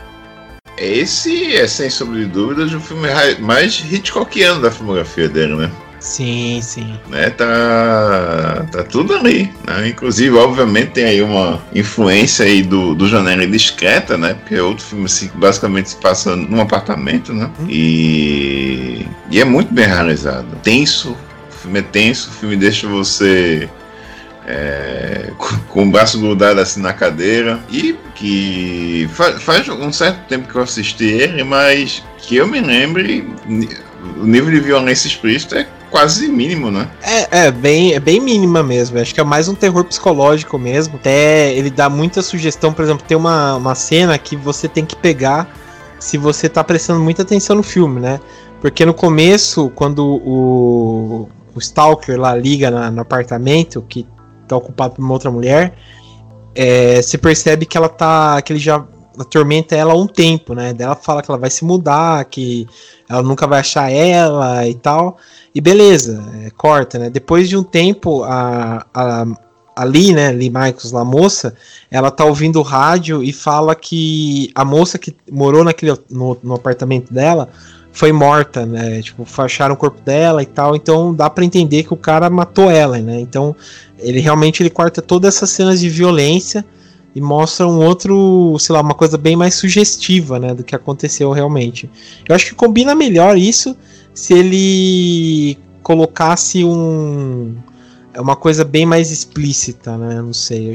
Esse é, sem sombra de dúvidas, o filme mais Hitchcockiano da filmografia dele, né? Sim, sim. Né, tá, tá tudo ali. Né? Inclusive, obviamente, tem aí uma influência aí do, do Janela Discreta, né? Porque é outro filme assim, basicamente se passa num apartamento, né? Hum. E, e é muito bem realizado. Tenso, o filme é tenso, o filme deixa você é, com, com, o braço grudado assim na cadeira. E que faz, faz um certo tempo que eu assisti ele, mas que eu me lembre, o nível de violência explícita é quase mínimo, né? É, é bem, é bem mínima mesmo. Acho que é mais um terror psicológico mesmo. Até ele dá muita sugestão, por exemplo, tem uma, uma cena que você tem que pegar se você tá prestando muita atenção no filme, né? Porque no começo, quando o, o Stalker lá liga na, no apartamento, que tá ocupado por uma outra mulher, é, você percebe que ela tá. que ele já atormenta ela há um tempo, né? Ela fala que ela vai se mudar, que ela nunca vai achar ela e tal. E beleza, é, corta, né? Depois de um tempo, a, a, a Lee, né, Lee Michaels, a moça, ela tá ouvindo o rádio e fala que a moça que morou naquele, no, no apartamento dela foi morta, né? Tipo, acharam o corpo dela e tal. Então dá para entender que o cara matou ela, né? Então ele realmente ele corta todas essas cenas de violência e mostra um outro, sei lá, uma coisa bem mais sugestiva, né, do que aconteceu realmente. Eu acho que combina melhor isso se ele colocasse um é uma coisa bem mais explícita, né? Não sei. Eu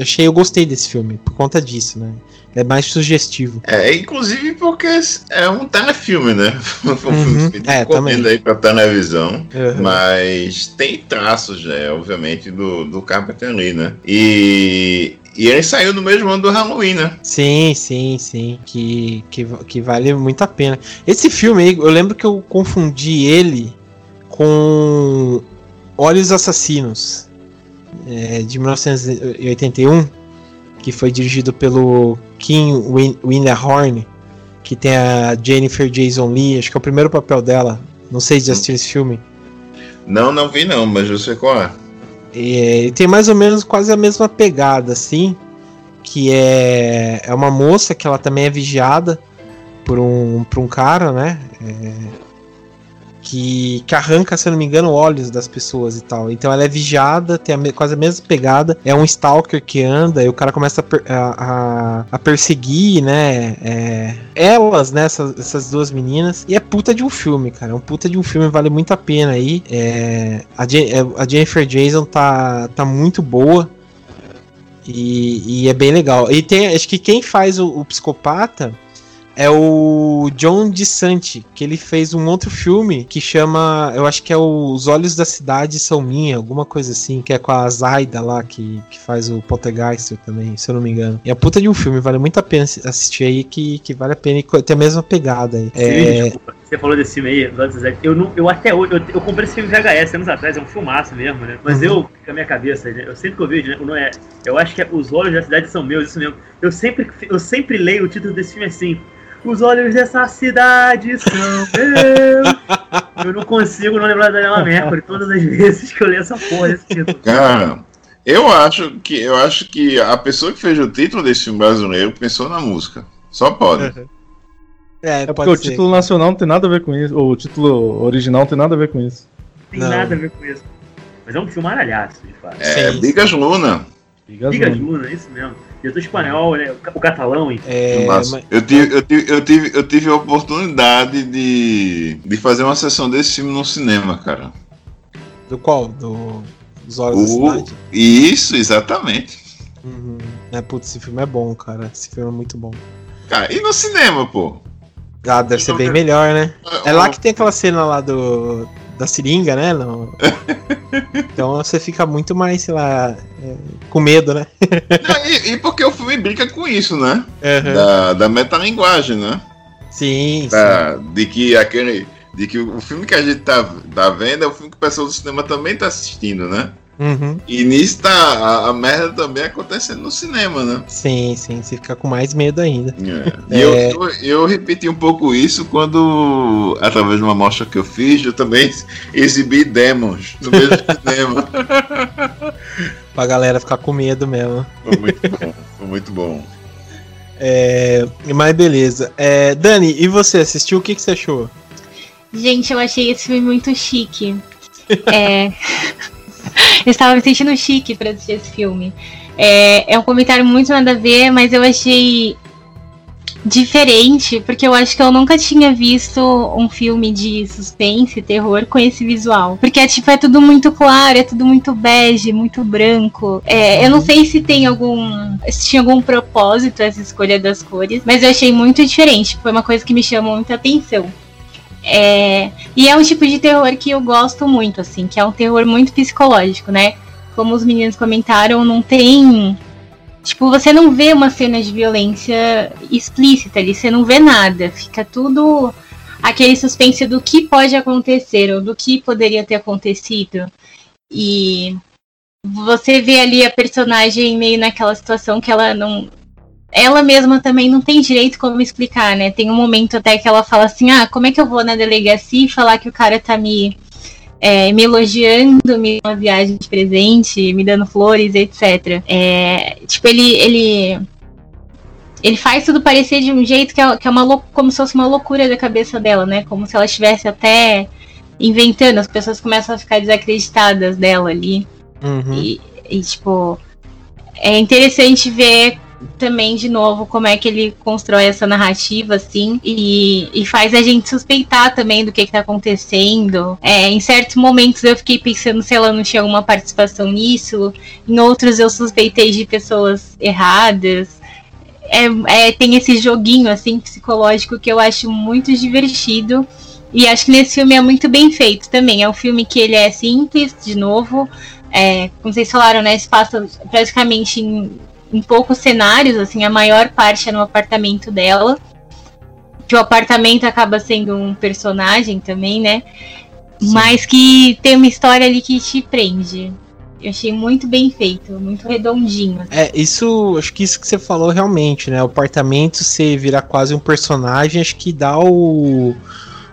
achei, eu gostei desse filme por conta disso, né? É mais sugestivo. É, inclusive porque é um telefilme, né? um uhum. filme é, também. aí pra televisão. Uhum. Mas tem traços, né? Obviamente, do, do Carpenter ali, né? E, e ele saiu no mesmo ano do Halloween, né? Sim, sim, sim. Que, que, que vale muito a pena. Esse filme aí, eu lembro que eu confundi ele com Olhos Assassinos, é, de 1981, que foi dirigido pelo Kim Winterhorn, que tem a Jennifer Jason Lee, acho que é o primeiro papel dela. Não sei se já assistiu esse filme. Não, não vi não, mas eu sei qual é. E tem mais ou menos quase a mesma pegada, assim. Que é, é uma moça que ela também é vigiada por um, por um cara, né? É, que, que arranca, se eu não me engano, olhos das pessoas e tal. Então ela é vigiada, tem a, quase a mesma pegada. É um stalker que anda e o cara começa a, a- a- perseguir, né? é, elas, né? Essas, essas duas meninas. E é puta de um filme, cara. É um puta de um filme, vale muito a pena aí. É, a, é, Jennifer Jason tá, tá muito boa. E, e é bem legal. E tem, acho que quem faz o, o psicopata é o John DeSanti, que ele fez um outro filme que chama, eu acho que é o Os Olhos da Cidade São Minha, alguma coisa assim, que é com a Zaida lá, que, que faz o Poltergeist também, se eu não me engano. E é puta de um filme, vale muito a pena assi- assistir aí, que, que vale a pena e tem a mesma pegada aí. Sim, É, desculpa. Você falou desse filme aí, eu, não, eu até hoje, eu, eu comprei esse filme VHS anos atrás, é um filmaço mesmo, né? Mas Uhum. eu, com a minha cabeça, né, eu sempre que eu vejo, né, não é, eu acho que é Os Olhos da Cidade São Meus, isso mesmo. Eu sempre, eu sempre leio o título desse filme assim, Os Olhos dessa Cidade são meus. eu não consigo não lembrar da Daniela Mercury todas as vezes que eu leio essa porra desse título. Cara, eu acho que eu acho que a pessoa que fez o título desse filme brasileiro pensou na música. Só pode. é, É porque pode o ser. título nacional não tem nada a ver com isso. Ou o título original não tem nada a ver com isso. Tem Não. nada a ver com isso. Mas é um filme aralhaço, de fato. É, Sim, Bigas Luna. Liga as Diga mãos. Luna, isso mesmo. Diretor espanhol, né? o ca- O catalão, enfim. É, mas- eu, tive, eu, tive, eu, tive, eu tive a oportunidade de, de fazer uma sessão desse filme no cinema, cara. do qual? Do, dos Olhos O- da Cidade? Isso, exatamente. Uhum. É, putz, esse filme é bom, cara. Esse filme é muito bom. Cara, e no cinema, pô? Ah, deve ser bem melhor, né? É lá que tem aquela cena lá do da seringa, né? No- então você fica muito mais, sei lá, é, com medo, né? Não, e, e porque o filme brinca com isso, né? Uhum. Da, da metalinguagem, né? Sim, sim. Da, de que aquele. De que o filme que a gente tá, tá vendo é o filme que o pessoal do cinema também tá assistindo, né? Uhum. E nisso tá a, a merda também acontecendo no cinema, né? Sim, sim. Você fica com mais medo ainda. É. E eu, eu, eu repeti um pouco isso quando, através de uma mostra que eu fiz, eu também exibi Demons no mesmo cinema. Pra galera ficar com medo mesmo. Foi muito bom, foi muito bom. É, mas beleza. É, Dani, e você assistiu? O que, que você achou? Gente, eu achei esse filme muito chique. É... eu estava me sentindo chique pra assistir esse filme. É... é um comentário muito nada a ver, mas eu achei diferente, porque eu acho que eu nunca tinha visto um filme de suspense, terror com esse visual. Porque é tipo, é tudo muito claro, é tudo muito bege, muito branco. É, eu não sei se tem algum. se tinha algum propósito essa escolha das cores, mas eu achei muito diferente. Foi uma coisa que me chamou muita atenção. É, e é um tipo de terror que eu gosto muito, assim, que é um terror muito psicológico, né? Como os meninos comentaram, não tem. Tipo, você não vê uma cena de violência explícita ali, você não vê nada. Fica tudo aquele suspense do que pode acontecer ou do que poderia ter acontecido. E você vê ali a personagem meio naquela situação que ela não. Ela mesma também não tem direito como explicar, né? Tem um momento até que ela fala assim: ah, como é que eu vou na delegacia e falar que o cara tá me, é, me elogiando, me dando uma viagem de presente, me dando flores, etc. É, tipo, ele, ele. Ele faz tudo parecer de um jeito que é, que é uma como se fosse uma loucura da cabeça dela, né? Como se ela estivesse até inventando, as pessoas começam a ficar desacreditadas dela ali. Uhum. E, e, tipo, é interessante ver também, de novo, como é que ele constrói essa narrativa, assim, e, e faz a gente suspeitar também do que, que tá acontecendo. É, em certos momentos eu fiquei pensando se ela não tinha alguma participação nisso, em outros eu suspeitei de pessoas erradas. É, é, tem esse joguinho, assim, psicológico que eu acho muito divertido. E acho que nesse filme é muito bem feito também. É um filme que ele é simples, de novo. É, como vocês falaram, né? Se passa praticamente em, em poucos cenários, assim, a maior parte é no apartamento dela. Que o apartamento acaba sendo um personagem também, né? Mas que tem uma história ali que te prende. Eu achei muito bem feito, muito redondinho. É, isso, acho que isso que você falou realmente, né? O apartamento você virar quase um personagem, acho que dá o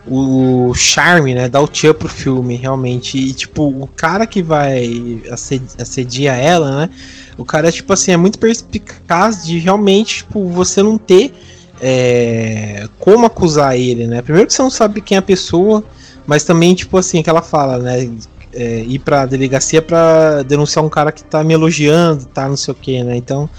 o charme, né? Dá o tchan pro filme, realmente. E, tipo, o cara que vai assedi- assediar ela, né? O cara, tipo assim, é muito perspicaz de realmente, tipo, você não ter é, como acusar ele, né? Primeiro que você não sabe quem é a pessoa, mas também, tipo assim, que ela fala, né? É, ir pra delegacia pra denunciar um cara que tá me elogiando, tá, não sei o que, né? Então,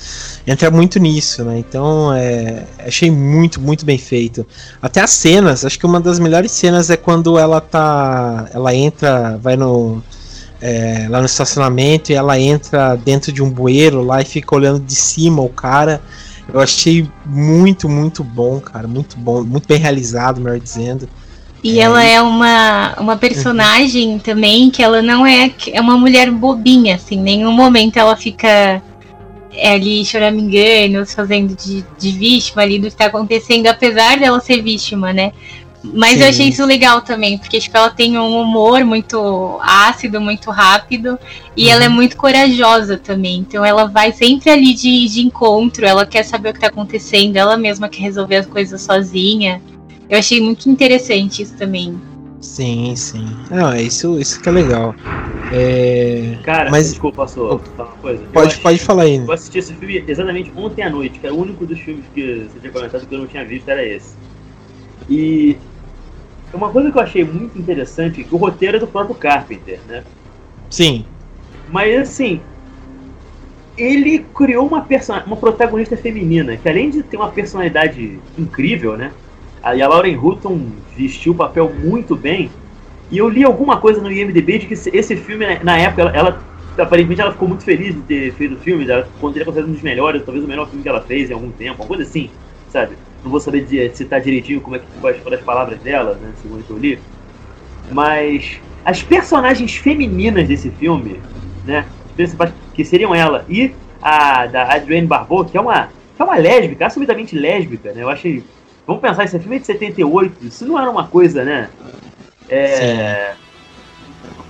entra muito nisso, né? Então, é, achei muito, muito bem feito. Até as cenas, acho que uma das melhores cenas é quando ela tá. Ela entra, vai no. É, lá no estacionamento e ela entra dentro de um bueiro lá e fica olhando de cima o cara. Eu achei muito, muito bom, cara. Muito bom, muito bem realizado, melhor dizendo. E é, ela é uma, uma personagem uhum. também que ela não é. É uma mulher bobinha, assim. Em nenhum momento ela fica é, ali choramingando, fazendo de, de vítima ali do que está acontecendo, apesar dela ser vítima, né? Mas Sim. eu achei isso legal também, porque tipo, ela tem um humor muito ácido, muito rápido, e uhum. ela é muito corajosa também. Então ela vai sempre ali de, de encontro, ela quer saber o que está acontecendo, ela mesma quer resolver as coisas sozinha. Eu achei muito interessante isso também. Sim, sim. Não, é isso, isso que é legal. É... Cara, mas desculpa, passou falar uma coisa. Pode, pode falar aí. Eu assisti esse filme exatamente ontem à noite, que era o único dos filmes que você tinha comentado que eu não tinha visto, era esse. E uma coisa que eu achei muito interessante, que o roteiro é do próprio Carpenter, né? Sim. Mas assim, ele criou uma, person uma protagonista feminina, que além de ter uma personalidade incrível, né? E a Lauren Hutton vestiu o papel muito bem. E eu li alguma coisa no IMDB de que esse filme, né, na época, ela, ela aparentemente ela ficou muito feliz de ter feito o filme, ela poderia considerar um dos melhores, talvez o melhor filme que ela fez em algum tempo, alguma coisa assim, sabe? Não vou saber de, citar direitinho como é que foram as palavras dela, né, segundo que eu li. Mas as personagens femininas desse filme, né, que seriam ela e a da Adrienne Barbeau, que é uma, que é uma lésbica, assumidamente lésbica, né? Eu achei Vamos pensar, esse filme é de 78, isso não era uma coisa, né? É,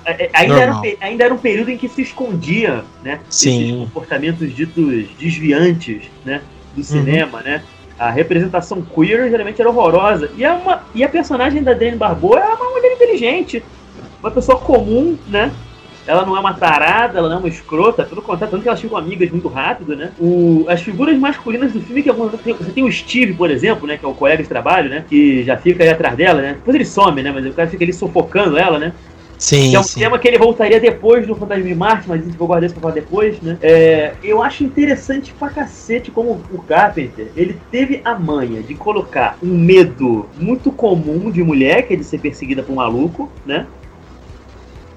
é, é ainda, era um, ainda era um período em que se escondia, né? Sim. Esses comportamentos ditos desviantes, né? Do uhum. cinema, uhum. né? A representação queer geralmente era horrorosa. E, é uma, e a personagem da Dani Barbeau é uma mulher inteligente, uma pessoa comum, né? ela não é uma tarada, ela não é uma escrota, pelo contrário, tanto que elas ficam amigas muito rápido, né? O, as figuras masculinas do filme, que você tem o Steve, por exemplo, né? Que é o colega de trabalho, né? Que já fica aí atrás dela, né? Depois ele some, né? Mas o cara fica ali sufocando ela, né? Sim, que é um sim. tema que ele voltaria depois do Fantasma de Marte, mas a gente vai guardar isso pra falar depois, né? É, eu acho interessante pra cacete como o Carpenter, ele teve a manha de colocar um medo muito comum de mulher, que é de ser perseguida por um maluco, né?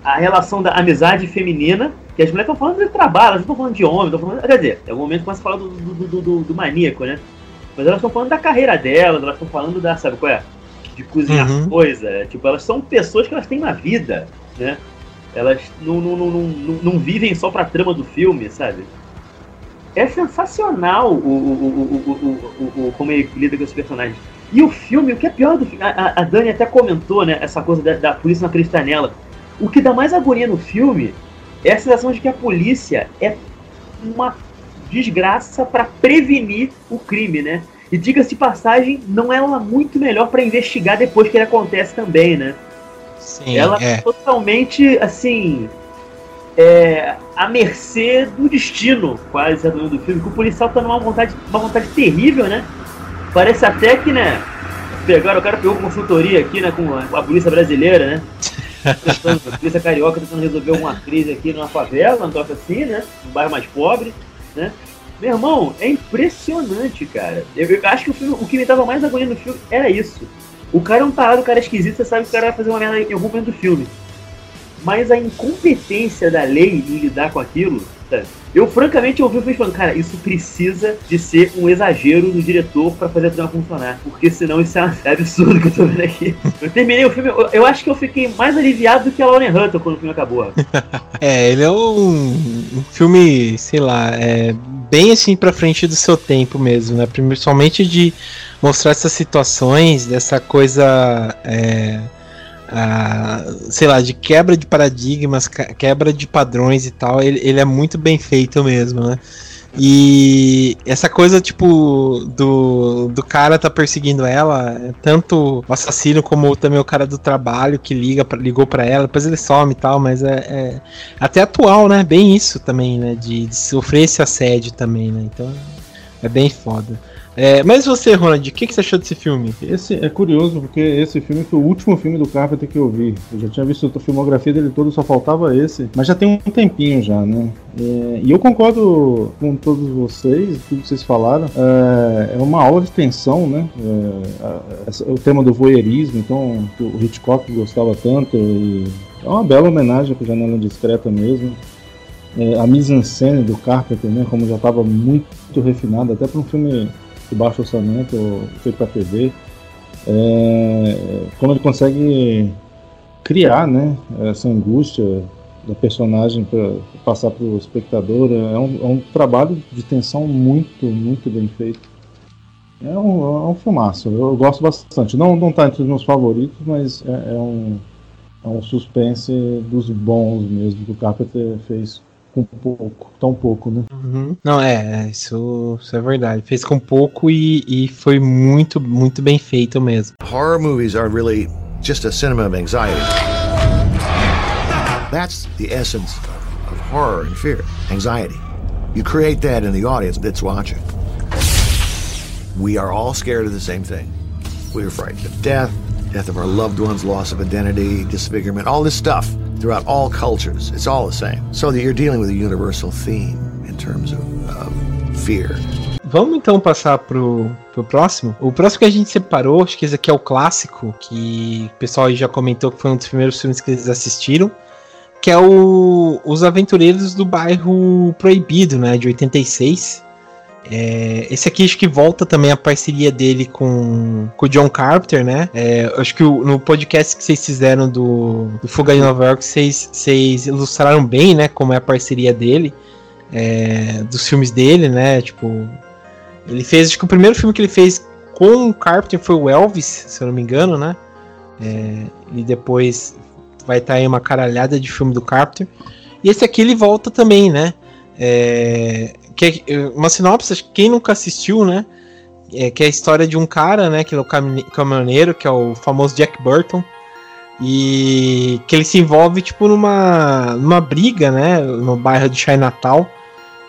a relação da amizade feminina, que as mulheres estão falando de trabalho, elas não estão falando de homem, estão falando. Quer dizer, em algum momento começa a falar do, do, do, do, do maníaco, né? Mas elas estão falando da carreira delas, elas estão falando da, sabe qual é? De cozinhar uhum. coisa. Tipo, elas são pessoas que elas têm uma vida, né? Elas não, não, não, não, não vivem só pra trama do filme, sabe? É sensacional o, o, o, o, o, como ele lida com os personagens. E o filme, o que é pior do filme, a, a Dani até comentou, né, essa coisa da, da polícia não acreditar nela. O que dá mais agonia no filme é a sensação de que a polícia é uma desgraça para prevenir o crime, né? E diga-se passagem, não é ela muito melhor para investigar depois que ele acontece também, né? Sim, ela é totalmente, assim, é, à mercê do destino, quase, a do filme. Que o policial tá numa vontade, uma vontade terrível, né? Parece até que, né? Pegaram, o cara pegou consultoria aqui, né, com a, a polícia brasileira, né? tentando, a polícia carioca tentando resolver uma crise aqui numa favela, um troço assim, né? Um bairro mais pobre, né? Meu irmão, é impressionante, cara. Eu, eu acho que o, filme, o que me dava mais agonia no filme era isso. O cara é um parado, o cara é esquisito, você sabe que o cara vai fazer uma merda em algum momento do filme. Mas a incompetência da lei em lidar com aquilo, sabe? Eu, francamente, ouvi o filme falando, cara, isso precisa de ser um exagero do diretor para fazer a trama funcionar. Porque senão isso é absurdo que eu tô vendo aqui. Eu terminei o filme, eu, eu acho que eu fiquei mais aliviado do que a Lauren Hunter quando o filme acabou. é, ele é um, um, filme, sei lá, é bem assim pra frente do seu tempo mesmo, né? Principalmente de mostrar essas situações, dessa coisa. É sei lá, de quebra de paradigmas, quebra de padrões e tal, ele, ele é muito bem feito mesmo, né? E essa coisa, tipo, do, do cara tá perseguindo ela, tanto o assassino como também o cara do trabalho que liga pra, ligou para ela, depois ele some e tal, mas é, é, até atual, né? Bem isso também, né? De, de sofrer esse assédio também, né? Então é bem foda. É, mas você, Ronald, o que, que você achou desse filme? Esse é curioso, porque esse filme foi o último filme do Carpenter que eu vi. Eu já tinha visto a filmografia dele toda, só faltava esse. Mas já tem um tempinho já, né? É, e eu concordo com todos vocês, tudo que vocês falaram. É, é uma aula de tensão, né? É, o tema do voyeurismo, então o Hitchcock gostava tanto. É uma bela homenagem com Janela Discreta mesmo. É, a mise-en-scène do Carpenter, né? Como já estava muito refinada, até para um filme de baixo orçamento, feito para TV. É, como ele consegue criar né, essa angústia da personagem para passar para o espectador é um, é um, trabalho de tensão muito, muito bem feito. É um, é um filmaço, eu gosto bastante. Não não está entre os meus favoritos, mas é, é, um, é um suspense dos bons mesmo que o Carpenter fez com pouco, tão pouco, né? Uhum. Não, é, é, isso, isso é verdade. Fez com pouco e, e foi muito, muito bem feito mesmo. Horror movies are really just a cinema of anxiety. That's the essence of horror and fear, anxiety. You create that in the audience that's watching. We are all scared of the same thing. We are frightened of death, death of our loved ones, loss of identity, disfigurement, all this stuff throughout all cultures. It's all the same. So that you're dealing with a universal theme in terms of, of fear. Vamos então passar pro, pro próximo. O próximo que a gente separou, acho que esse aqui é o clássico, que o pessoal já comentou que foi um dos primeiros filmes que eles assistiram, que é o Os Aventureiros do Bairro Proibido, né, de 86. É, esse aqui acho que volta também a parceria dele com, com o John Carpenter, né? É, acho que o, no podcast que vocês fizeram do, do Fuga de Nova York, vocês, vocês ilustraram bem, né? Como é a parceria dele, é, dos filmes dele, né? Tipo, ele fez, acho que o primeiro filme que ele fez com o Carpenter foi o Elvis, se eu não me engano, né? É, e depois vai estar aí uma caralhada de filme do Carpenter. E esse aqui ele volta também, né? É, que é uma sinopse, quem nunca assistiu, né? É, que é a história de um cara, né? Que é o caminhoneiro, que é o famoso Jack Burton. E que ele se envolve, tipo, numa, numa briga, né? No bairro de Chinatown.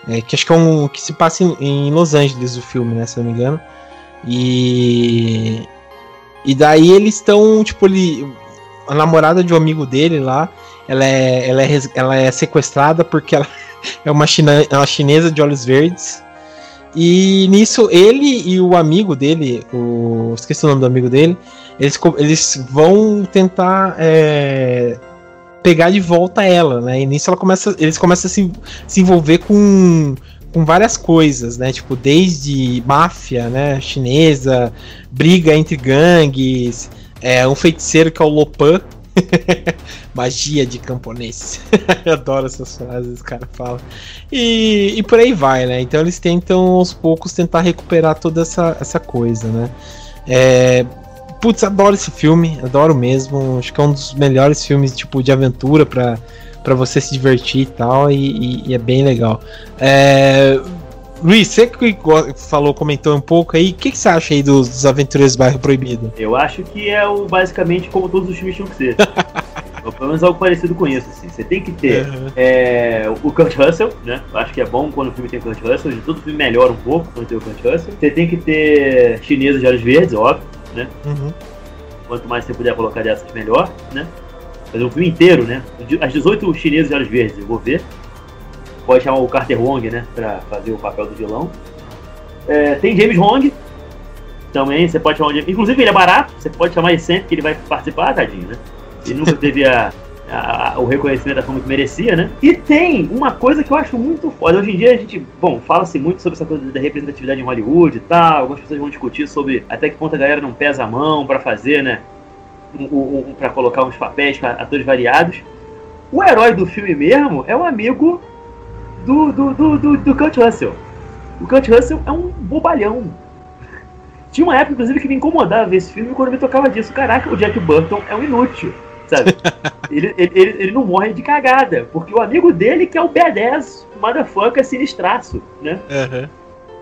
É, que acho que é um que se passa em, em, Los Angeles o filme, né? Se não me engano. E. E daí eles estão, tipo, ele. A namorada de um amigo dele lá, ela é, ela é, ela é sequestrada porque ela é uma, china, é uma chinesa de olhos verdes. E nisso, ele e o amigo dele, o, esqueci o nome do amigo dele, eles, eles vão tentar é, pegar de volta ela, né? E nisso ela começa, eles começam a se, se envolver com, com várias coisas, né? Tipo, desde máfia, né? Chinesa, briga entre gangues, é, um feiticeiro que é o Lopan, Magia de camponês. Eu adoro essas frases que o cara fala. E, e por aí vai, né? Então eles tentam aos poucos tentar recuperar toda essa, essa coisa, né? É, putz, adoro esse filme, adoro mesmo. Acho que é um dos melhores filmes tipo de aventura para para você se divertir e tal, e, e, e é bem legal. É, Luiz, você que falou, comentou um pouco aí, o que, que, você acha aí dos, dos Aventureiros do Bairro Proibido? Eu acho que é o, basicamente como todos os filmes tinham que ser. Ou pelo menos algo parecido com isso, assim. Você tem que ter uhum. é, o Kurt Russell, né? Eu acho que é bom quando o filme tem o Kurt Russell, de todo filme melhora um pouco quando tem o Kurt Russell. Você tem que ter chineses de olhos verdes, óbvio, né? Uhum. Quanto mais você puder colocar dessas, melhor, né? Fazer um filme inteiro, né? As 18 chineses de olhos verdes, eu vou ver pode chamar o Carter Wong, né, pra fazer o papel do vilão. É, tem James Hong, também, você pode chamar de... Inclusive ele é barato, você pode chamar ele sempre que ele vai participar, tadinho, né? Ele nunca teve a, a, o reconhecimento da forma que merecia, né? E tem uma coisa que eu acho muito foda. Hoje em dia a gente, bom, fala-se muito sobre essa coisa da representatividade em Hollywood e tal. Algumas pessoas vão discutir sobre até que ponto a galera não pesa a mão para fazer, né? Um, um, um para colocar uns papéis para atores variados. O herói do filme mesmo é um amigo do, do, do, do, do Kurt Russell. O Kurt Russell é um bobalhão. Tinha uma época, inclusive, que me incomodava ver esse filme quando me tocava disso. Caraca, o Jack Burton é um inútil, sabe? ele, ele, ele, ele, não morre de cagada, porque o amigo dele que é o B10, o motherfucker sinistraço, né? Uhum.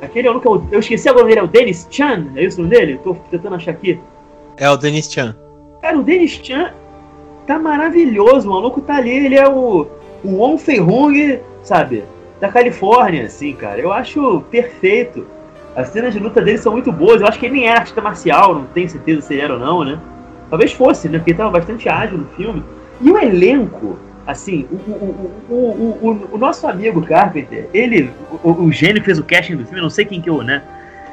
Aquele aluno que eu, eu esqueci agora dele, é o Dennis Chan, é isso o nome dele? Tô tentando achar aqui. É o Dennis Chan. Cara, o Dennis Chan tá maravilhoso, o maluco tá ali, ele é o, o Wong Fei Hung sabe? Da Califórnia, assim, cara. Eu acho perfeito. As cenas de luta dele são muito boas. Eu acho que ele nem era artista marcial, não tenho certeza se ele era ou não, né? Talvez fosse, né? Porque ele tava bastante ágil no filme. E o elenco, assim, o, o, o, o, nosso amigo Carpenter, ele, o, o gênio que fez o casting do filme, não sei quem que eu, né?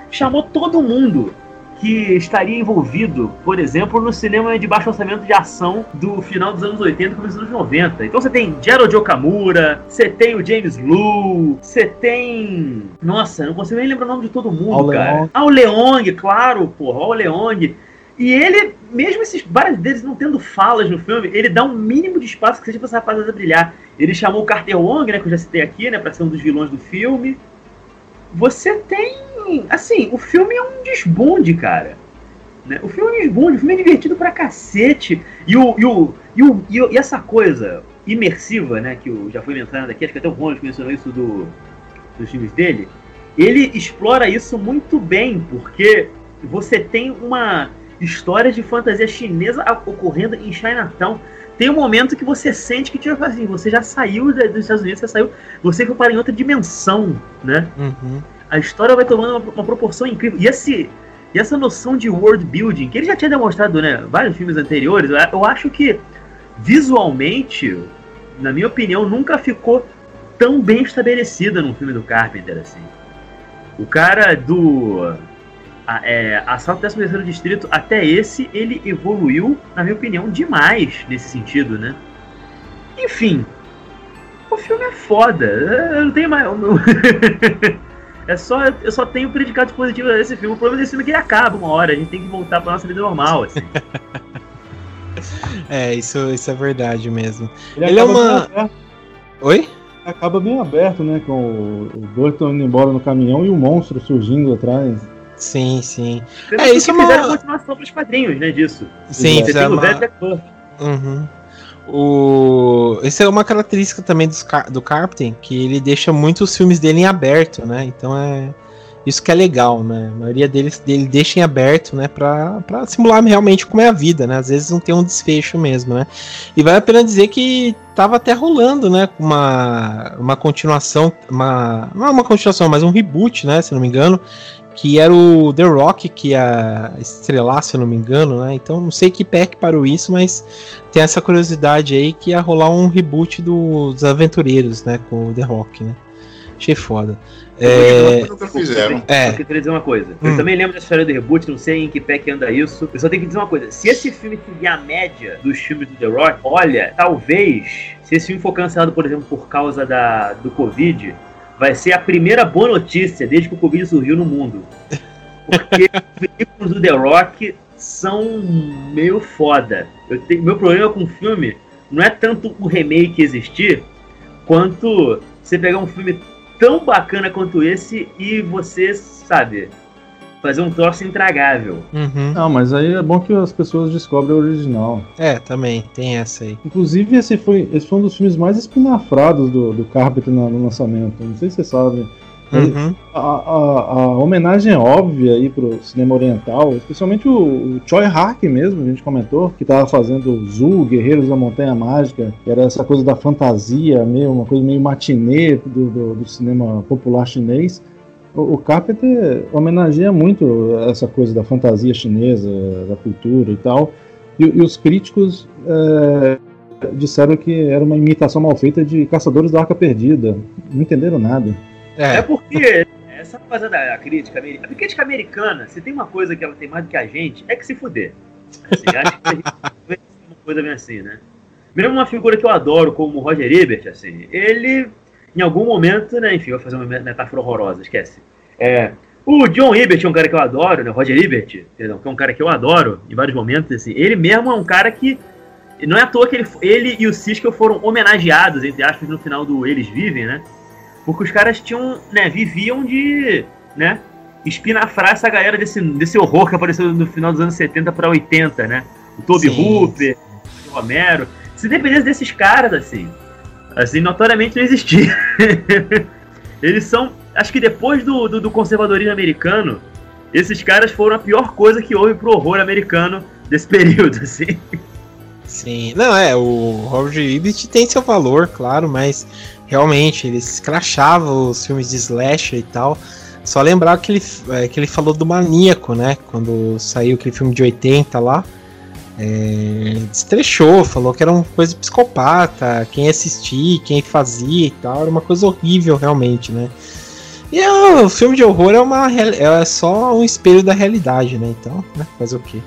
Chamou todo mundo que estaria envolvido, por exemplo, no cinema de baixo orçamento de ação do final dos anos 80 e começo dos anos 90. Então você tem Gerald Okamura, você tem o James Blue, você tem. Nossa, não consigo nem lembrar o nome de todo mundo, Ao cara. Leong. Ah, o Leong, claro, porra, o Leong. E ele, mesmo esses vários deles não tendo falas no filme, ele dá um mínimo de espaço que seja pra essa rapaziada brilhar. Ele chamou o Carter Wong, né, que eu já citei aqui, né, pra ser um dos vilões do filme. Você tem. Assim, o filme é um desbonde, cara. Né? O filme é um desbonde, o filme é divertido pra cacete. E, o, e, o, e, o, e, essa coisa imersiva, né, que o, já foi mencionado aqui, acho que até o Ronald mencionou isso do, dos filmes dele. Ele explora isso muito bem, porque você tem uma história de fantasia chinesa ocorrendo em Chinatown. Tem um momento que você sente que, tipo assim, você já saiu dos Estados Unidos, você saiu, você foi para em outra dimensão, né? Uhum. A história vai tomando uma, uma proporção incrível. E, esse, e essa noção de world building, que ele já tinha demonstrado né, vários filmes anteriores, eu, acho que visualmente, na minha opinião, nunca ficou tão bem estabelecida num filme do Carpenter assim. O cara do a, é, Assalto 13 Distrito até esse, ele evoluiu, na minha opinião, demais nesse sentido, né? Enfim, o filme é foda. Eu não tenho mais. É só, eu só tenho predicados positivos desse filme. O problema desse filme é que ele acaba uma hora. A gente tem que voltar pra nossa vida normal, assim. É, isso, isso é verdade mesmo. Ele, Ele é acaba uma- bem aberto, Oi? acaba bem aberto, né? Com o, Burton indo embora no caminhão e o monstro surgindo atrás. Sim, sim. Pelo É, que isso é fizeram uma- continuação pros quadrinhos, né, disso. Sim, fizeram o uma... Uhum. O... Essa é uma característica também dos Car- do Carpenter, que ele deixa muito os filmes dele em aberto, né? Então é isso que é legal, né? A maioria deles dele deixa em aberto, né? Pra, pra simular realmente como é a vida, né? Às vezes não tem um desfecho mesmo, né? E vale a pena dizer que tava até rolando, né? Uma, uma continuação, uma, não é uma continuação, mas um reboot, né? Se não me engano, que era o The Rock que ia estrelar, se eu não me engano, né? Então não sei que pé que parou isso, mas tem essa curiosidade aí que ia rolar um reboot do- dos Aventureiros, né? Com o The Rock, né? Achei foda. É, Nunca fizeram. é. Eu queria dizer uma coisa. Eu Hum. também lembro da história do reboot, não sei em que pé que anda isso. Eu só tenho que dizer uma coisa. Se esse filme seguir a média dos filmes do The Rock, olha, talvez, se esse filme for cancelado, por exemplo, por causa da, do Covid, vai ser a primeira boa notícia desde que o Covid surgiu no mundo. Porque os veículos do The Rock são meio foda. Tenho, meu problema com o filme não é tanto o remake existir, quanto você pegar um filme tão bacana quanto esse e você, sabe, fazer um troço intragável. Uhum. Não, mas aí é bom que as pessoas descobrem o original. É, também, tem essa aí. Inclusive, esse foi, esse foi um dos filmes mais espinafrados do, do Carpenter no, no lançamento. Não sei se vocês sabem. Uhum. A, a- a homenagem é óbvia aí pro cinema oriental, especialmente o, o Choi Hark mesmo, a gente comentou, que tava fazendo Zu, Guerreiros da Montanha Mágica, que era essa coisa da fantasia, meio, uma coisa meio matinê do, do, do cinema popular chinês. O, o Carpenter homenageia muito essa coisa da fantasia chinesa, da cultura e tal. E, e os críticos é, disseram que era uma imitação mal feita de Caçadores da Arca Perdida. Não entenderam nada. É É, porque essa coisa da crítica americana. A crítica americana, se tem uma coisa que ela tem mais do que a gente, é que se fuder. Assim, acho que a gente uma coisa bem assim, né? Mesmo uma figura que eu adoro, como o Roger Ebert, assim, ele, em algum momento, né, enfim, vou fazer uma metáfora horrorosa, esquece. É, o John Ebert é um cara que eu adoro, né? O Roger Ebert, perdão, que é um cara que eu adoro em vários momentos, assim. Ele mesmo é um cara que. Não é à toa que ele, ele e o Siskel foram homenageados, entre aspas, no final do Eles Vivem, né? Porque os caras tinham, né, viviam de, né, espinafrar essa galera desse, desse horror que apareceu no final dos anos 70 para 80, né? O Toby Sim. Hooper, o Romero. Se dependesse desses caras, assim, assim, notoriamente não existia. Eles são, acho que depois do, do, do conservadorismo americano, esses caras foram a pior coisa que houve pro horror americano desse período, assim. sim. Não, é, o Roger Ebert tem seu valor, claro, mas realmente eles crachavam os filmes de slasher e tal. só lembrar que ele, é, que ele falou do Maníaco, né? Quando saiu aquele filme de 80 lá. É, destrechou, falou que era uma coisa psicopata, quem assistia, quem fazia e tal, era uma coisa horrível realmente, né? E é, o filme de horror é uma é só um espelho da realidade, né? Então, né? Fazer o quê?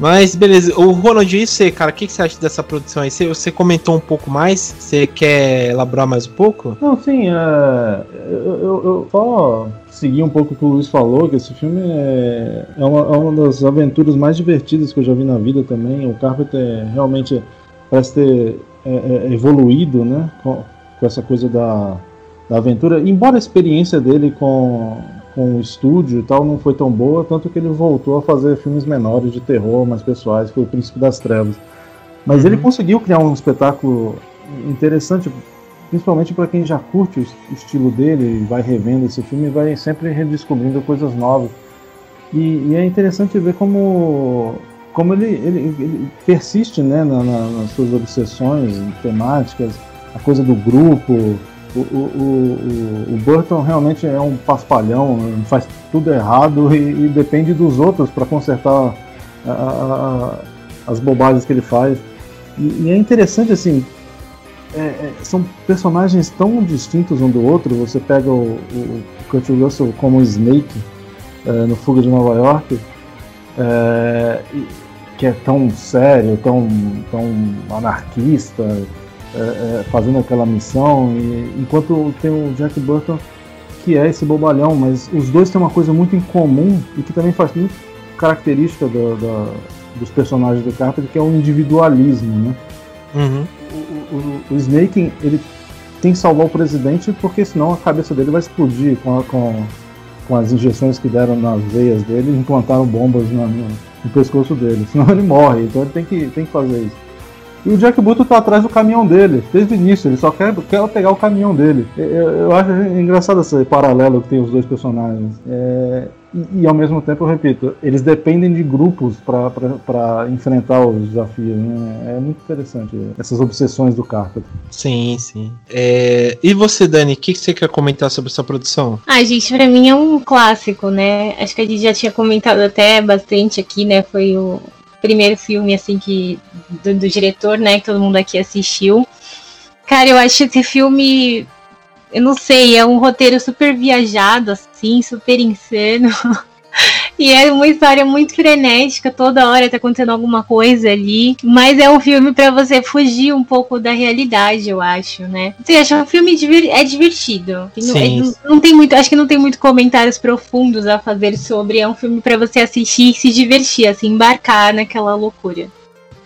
Mas beleza, o Ronald, e você, cara, o que, que, você acha dessa produção aí? Você, você, comentou um pouco mais? Você quer elaborar mais um pouco? Não, sim, é, eu, eu, eu só segui um pouco o que o Luiz falou, que esse filme é, é, uma, é uma das aventuras mais divertidas que eu já vi na vida também. O Carpenter realmente parece ter é, é, evoluído, né, com, com essa coisa da, da aventura. Embora a experiência dele com com o estúdio e tal não foi tão boa, tanto que ele voltou a fazer filmes menores de terror, mais pessoais, foi o Príncipe das Trevas. Mas uhum. ele conseguiu criar um espetáculo interessante, principalmente para quem já curte o estilo dele, vai revendo esse filme e vai sempre redescobrindo coisas novas. E, e é interessante ver como, como ele, ele, ele persiste né, na, na, nas suas obsessões temáticas, a coisa do grupo, o, o, o, o, Burton realmente é um paspalhão, faz tudo errado e, e depende dos outros para consertar a, a, as bobagens que ele faz. E, e é interessante assim, é, é, são personagens tão distintos um do outro. Você pega o, o Kurt Russell como Snake é, no Fuga de Nova York, é, que é tão sério, tão, tão anarquista, é, é, fazendo aquela missão, e, enquanto tem o Jack Burton que é esse bobalhão, mas os dois têm uma coisa muito em comum e que também faz muito característica do, do, dos personagens do Carpenter, que é o individualismo, né? Uhum. O, o, o, Snake, ele tem que salvar o presidente porque senão a cabeça dele vai explodir com, a, com, com as injeções que deram nas veias dele e implantaram bombas no, no pescoço dele, senão ele morre, então ele tem que, tem que fazer isso. E o Jack Button tá atrás do caminhão dele, desde o início, ele só quer, quer pegar o caminhão dele. Eu, eu acho engraçado esse paralelo que tem os dois personagens. É, e, e, ao mesmo tempo, eu repito, eles dependem de grupos para enfrentar os desafios. Né? É muito interessante essas obsessões do Carpenter. Sim, sim. É, e você, Dani, o que, que, você quer comentar sobre essa produção? Ah, gente, para mim é um clássico, né? Acho que a gente já tinha comentado até bastante aqui, né? Foi o primeiro filme, assim, que do, do, diretor, né, que todo mundo aqui assistiu. Cara, eu acho esse filme, eu não sei, é um roteiro super viajado, assim, super insano. E é uma história muito frenética, toda hora tá acontecendo alguma coisa ali. Mas é um filme para você fugir um pouco da realidade, eu acho, né? Você acha um filme é divertido. Sim. Não, é, não tem muito, acho que não tem muito comentários profundos a fazer sobre. É um filme para você assistir e se divertir, assim, embarcar naquela loucura.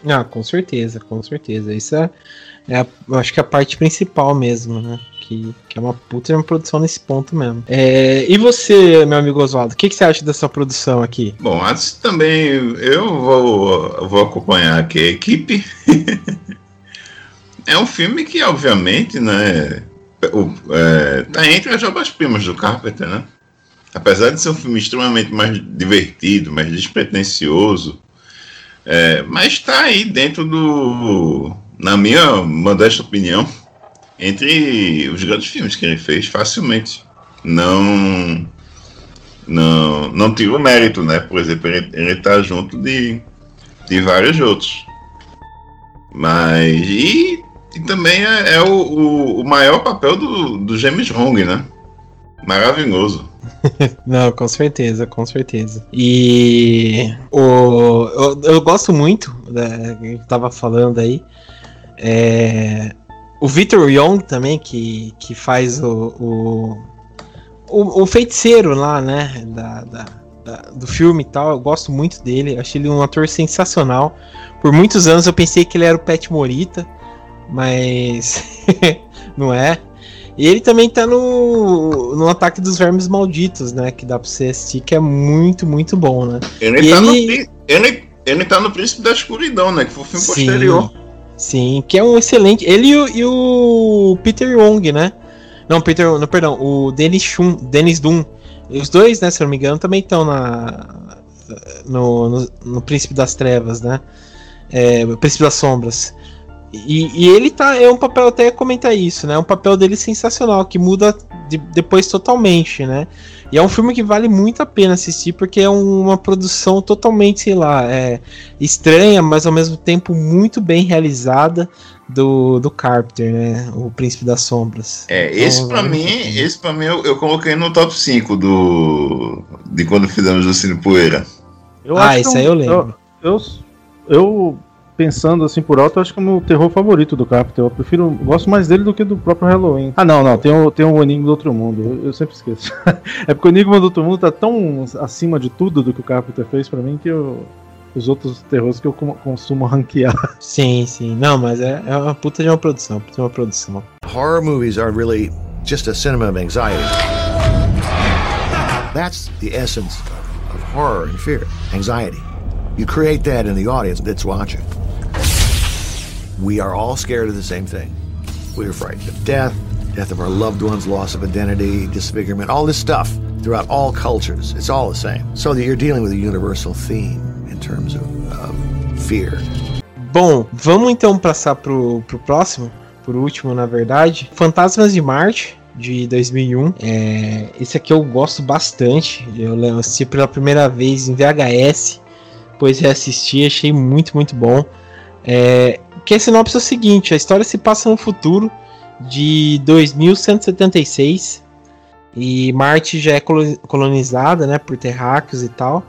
Ah, com certeza, com certeza. Isso é, é acho que é a parte principal mesmo, né? Que, que é uma puta uma produção nesse ponto mesmo. É, e você, meu amigo Oswaldo, o que, que você acha dessa produção aqui? Bom, antes também eu vou, vou acompanhar aqui a equipe. é um filme que, obviamente, né, o, é, tá entre as obras-primas do Carpenter, né? Apesar de ser um filme extremamente mais divertido, mais despretensioso, é, mas está aí dentro do, na minha modesta opinião, entre os grandes filmes que ele fez facilmente. Não não não tive o mérito, né? Por exemplo, ele, ele tá junto de, de vários outros. Mas e, e também é, é o, o, o, maior papel do, do James Hong, né? Maravilhoso. Não, com certeza, com certeza. E o, eu, eu gosto muito, né, que tava falando aí. É, o Victor Young também, que, que faz o, o, o, o feiticeiro lá, né? Da, da, da, do filme e tal. Eu gosto muito dele. Achei ele um ator sensacional. Por muitos anos eu pensei que ele era o Pet Morita, mas não é. E ele também tá no, no Ataque dos Vermes Malditos, né? Que dá pra você assistir, que é muito, muito bom, né? Ele, tá, ele... No, ele, ele tá no Príncipe da Escuridão, né? Que foi o filme Sim. posterior. Sim, que é um excelente. Ele e o, e o Peter Young, né? Não, Peter, não, perdão, o Dennis Shun, Dennis Doom. Os dois, né, se eu não me engano, também estão na no, no, no, Príncipe das Trevas, né? É, Príncipe das Sombras. E, e, ele tá. É um papel, até comentar isso, né? É um papel dele sensacional, que muda de, depois totalmente, né? E é um filme que vale muito a pena assistir, porque é um, uma produção totalmente, sei lá, é, estranha, mas ao mesmo tempo muito bem realizada do, do Carpenter, né? O Príncipe das Sombras. É, esse então, para mim, esse para mim eu, eu, coloquei no top 5 do de quando fizemos o Cine Poeira. Eu ah, isso aí eu lembro. Eu, eu, eu pensando assim por alto, eu acho que é o meu terror favorito do Carpenter. Eu prefiro, gosto mais dele do que do próprio Halloween. Ah, não, não, tem o, tem o Enigma do Outro Mundo. Eu, eu sempre esqueço. é porque o Enigma do Outro Mundo tá tão acima de tudo do que o Carpenter fez para mim que eu, os outros terrores que eu consumo ranquear. Sim, sim. Não, mas é, é uma puta de uma produção, puta de uma produção. Horror movies are really just a cinema of anxiety. That's the essence of horror and fear, anxiety. You create that in the audience that's watching. We are all scared of the same thing. We are frightened of death, death of our loved ones, loss of identity, disfigurement, all this stuff throughout all cultures. It's all the same. So that you're dealing with a universal theme in terms of, of fear. Bom, vamos então passar pro, pro próximo, por último, na verdade. Fantasmas de Marte, de 2001. É, esse aqui eu gosto bastante. Eu assisti pela primeira vez em VHS, depois reassisti, achei muito, muito bom. É, que a sinopse é o seguinte: a história se passa no futuro de 2176 e Marte já é colonizada, né, por terráqueos e tal.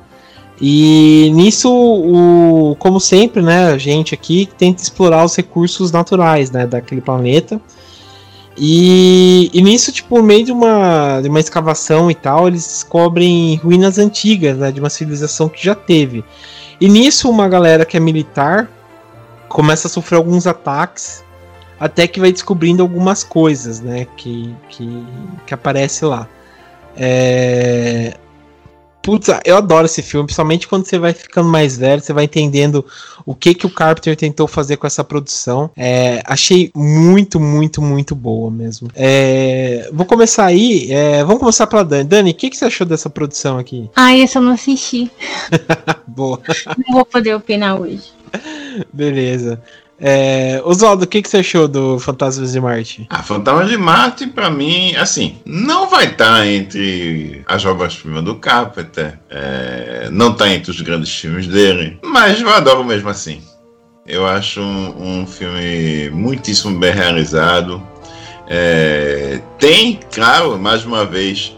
E nisso, o, como sempre, né, a gente aqui tenta explorar os recursos naturais, né, daquele planeta. E, e nisso, tipo, no meio de uma, de uma escavação e tal, eles descobrem ruínas antigas, né, de uma civilização que já teve. E nisso, uma galera que é militar começa a sofrer alguns ataques até que vai descobrindo algumas coisas, né, que, que, que aparece lá. É... Putz, eu adoro esse filme, principalmente quando você vai ficando mais velho, você vai entendendo o que que o Carpenter tentou fazer com essa produção. É, achei muito, muito, muito boa mesmo. É, vou começar aí, é, vamos começar pela Dani. Dani, o que, que você achou dessa produção aqui? Ah, esse eu não assisti. boa. Não vou poder opinar hoje. Beleza. É, Oswaldo, o que, que você achou do Fantasmas de Marte? Ah, Fantasmas de Marte, para mim, assim, não vai estar tá entre as obras-primas do Carpenter, é, não está entre os grandes filmes dele, mas eu adoro mesmo assim. Eu acho um, um filme muitíssimo bem realizado. É, tem, claro, mais uma vez,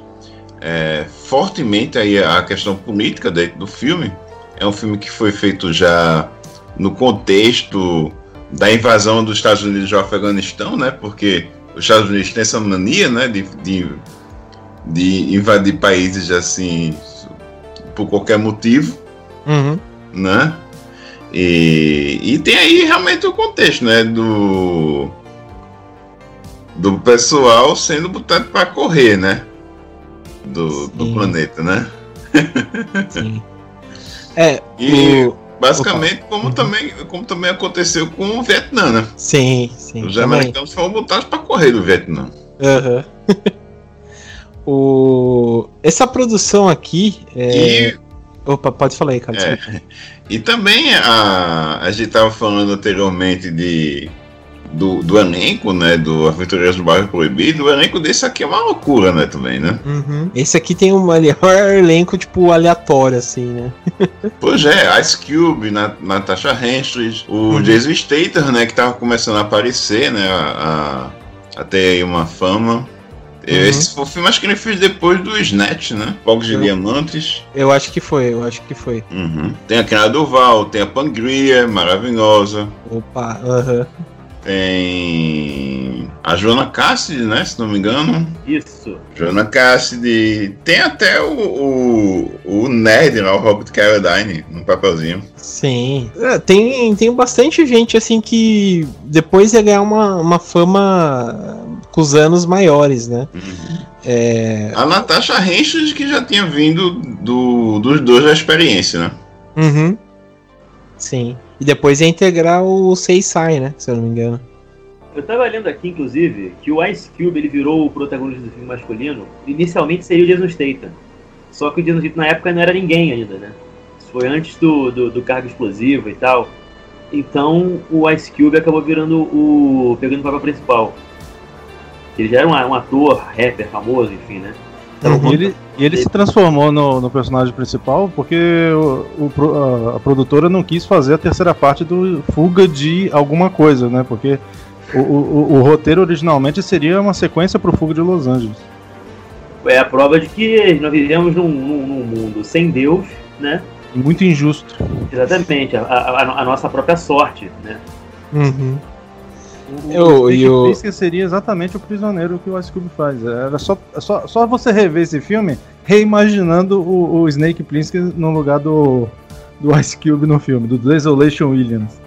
é, fortemente aí a questão política dentro do filme. É um filme que foi feito já no contexto da invasão dos Estados Unidos ao Afeganistão, né? Porque os Estados Unidos têm essa mania, né? De, de, de invadir países assim por qualquer motivo, uhum. né? E, e tem aí realmente o contexto, né? Do do pessoal sendo botado para correr, né? Do, do planeta, né? Sim. É, e o Basicamente, como, uhum. também, como também aconteceu com o Vietnã, né? Sim, sim. Os também. americanos foram botados para correr do Vietnã. Uhum. o... Essa produção aqui. É... E... Opa, pode falar aí, cara. É. E também a, a gente estava falando anteriormente de do, do elenco, né, do Aventureiros do Bairro Proibido, o elenco desse aqui é uma loucura, né, também, né? Uhum. Esse aqui tem um melhor elenco, tipo, aleatório, assim, né? pois é, Ice Cube, Natasha Henstridge, o uhum. Jason Statham, né, que tava começando a aparecer, né, a, a, a ter aí uma fama. Uhum. Esse foi o filme, acho que ele fez depois do Snatch, né? Fogos de eu, Diamantes. Eu acho que foi, eu acho que foi. Uhum. Tem a Kenna Duval, tem a Pangria, maravilhosa. Opa, aham. Uhum. Tem a Joana Cassidy, né? Se não me engano. Isso. Joana Cassidy. Tem até o, o, o nerd lá, o Robert Carradine, no papelzinho. Sim. É, tem, tem bastante gente, assim, que depois ia ganhar uma, uma fama com os anos maiores, né? Uhum. É... A Natasha Henschel, que já tinha vindo do, dos dois da experiência, né? Uhum. Sim. E depois ia integrar o Seisai, né? Se eu não me engano. Eu tava lendo aqui, inclusive, que o Ice Cube ele virou o protagonista do filme masculino. Inicialmente seria o Jason Statham. Só que o Jason Statham na época não era ninguém ainda, né? Isso foi antes do, do, do cargo explosivo e tal. Então o Ice Cube acabou virando o. pegando o papel principal. Ele já era um, um ator, rapper famoso, enfim, né? Uhum. E ele, e ele se transformou no, no, personagem principal porque o, o, a, a, produtora não quis fazer a terceira parte do Fuga de alguma coisa, né? Porque o, o, o roteiro originalmente seria uma sequência para o Fuga de Los Angeles. É a prova de que nós vivemos num, num, num mundo sem Deus, né? Muito injusto. Exatamente, a, a, a nossa própria sorte, né? Uhum. O, eu, eu... seria exatamente o prisioneiro que o Ice Cube faz. Era só, só, só você rever esse filme reimaginando o, o Snake Plissken no lugar do, do Ice Cube no filme, do Desolation Williams.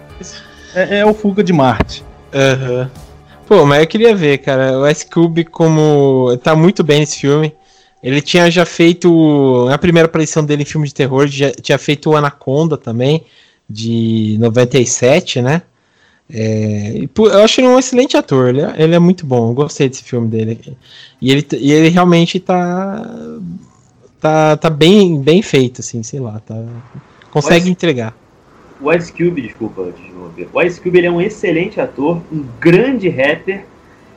É, é o Fuga de Marte. Aham. Uhum. Pô, mas eu queria ver, cara, o Ice Cube como. tá muito bem nesse filme. Ele tinha já feito. Na primeira aparição dele em filme de terror, já tinha feito o Anaconda também, de 97, né? É, eu acho ele um excelente ator, ele é, ele é, muito bom, eu gostei desse filme dele. E ele, e ele realmente tá, tá, tá bem, bem feito, assim, sei lá, tá, consegue Ice, entregar. O Ice Cube, desculpa, o Ice Cube ele é um excelente ator, um grande rapper,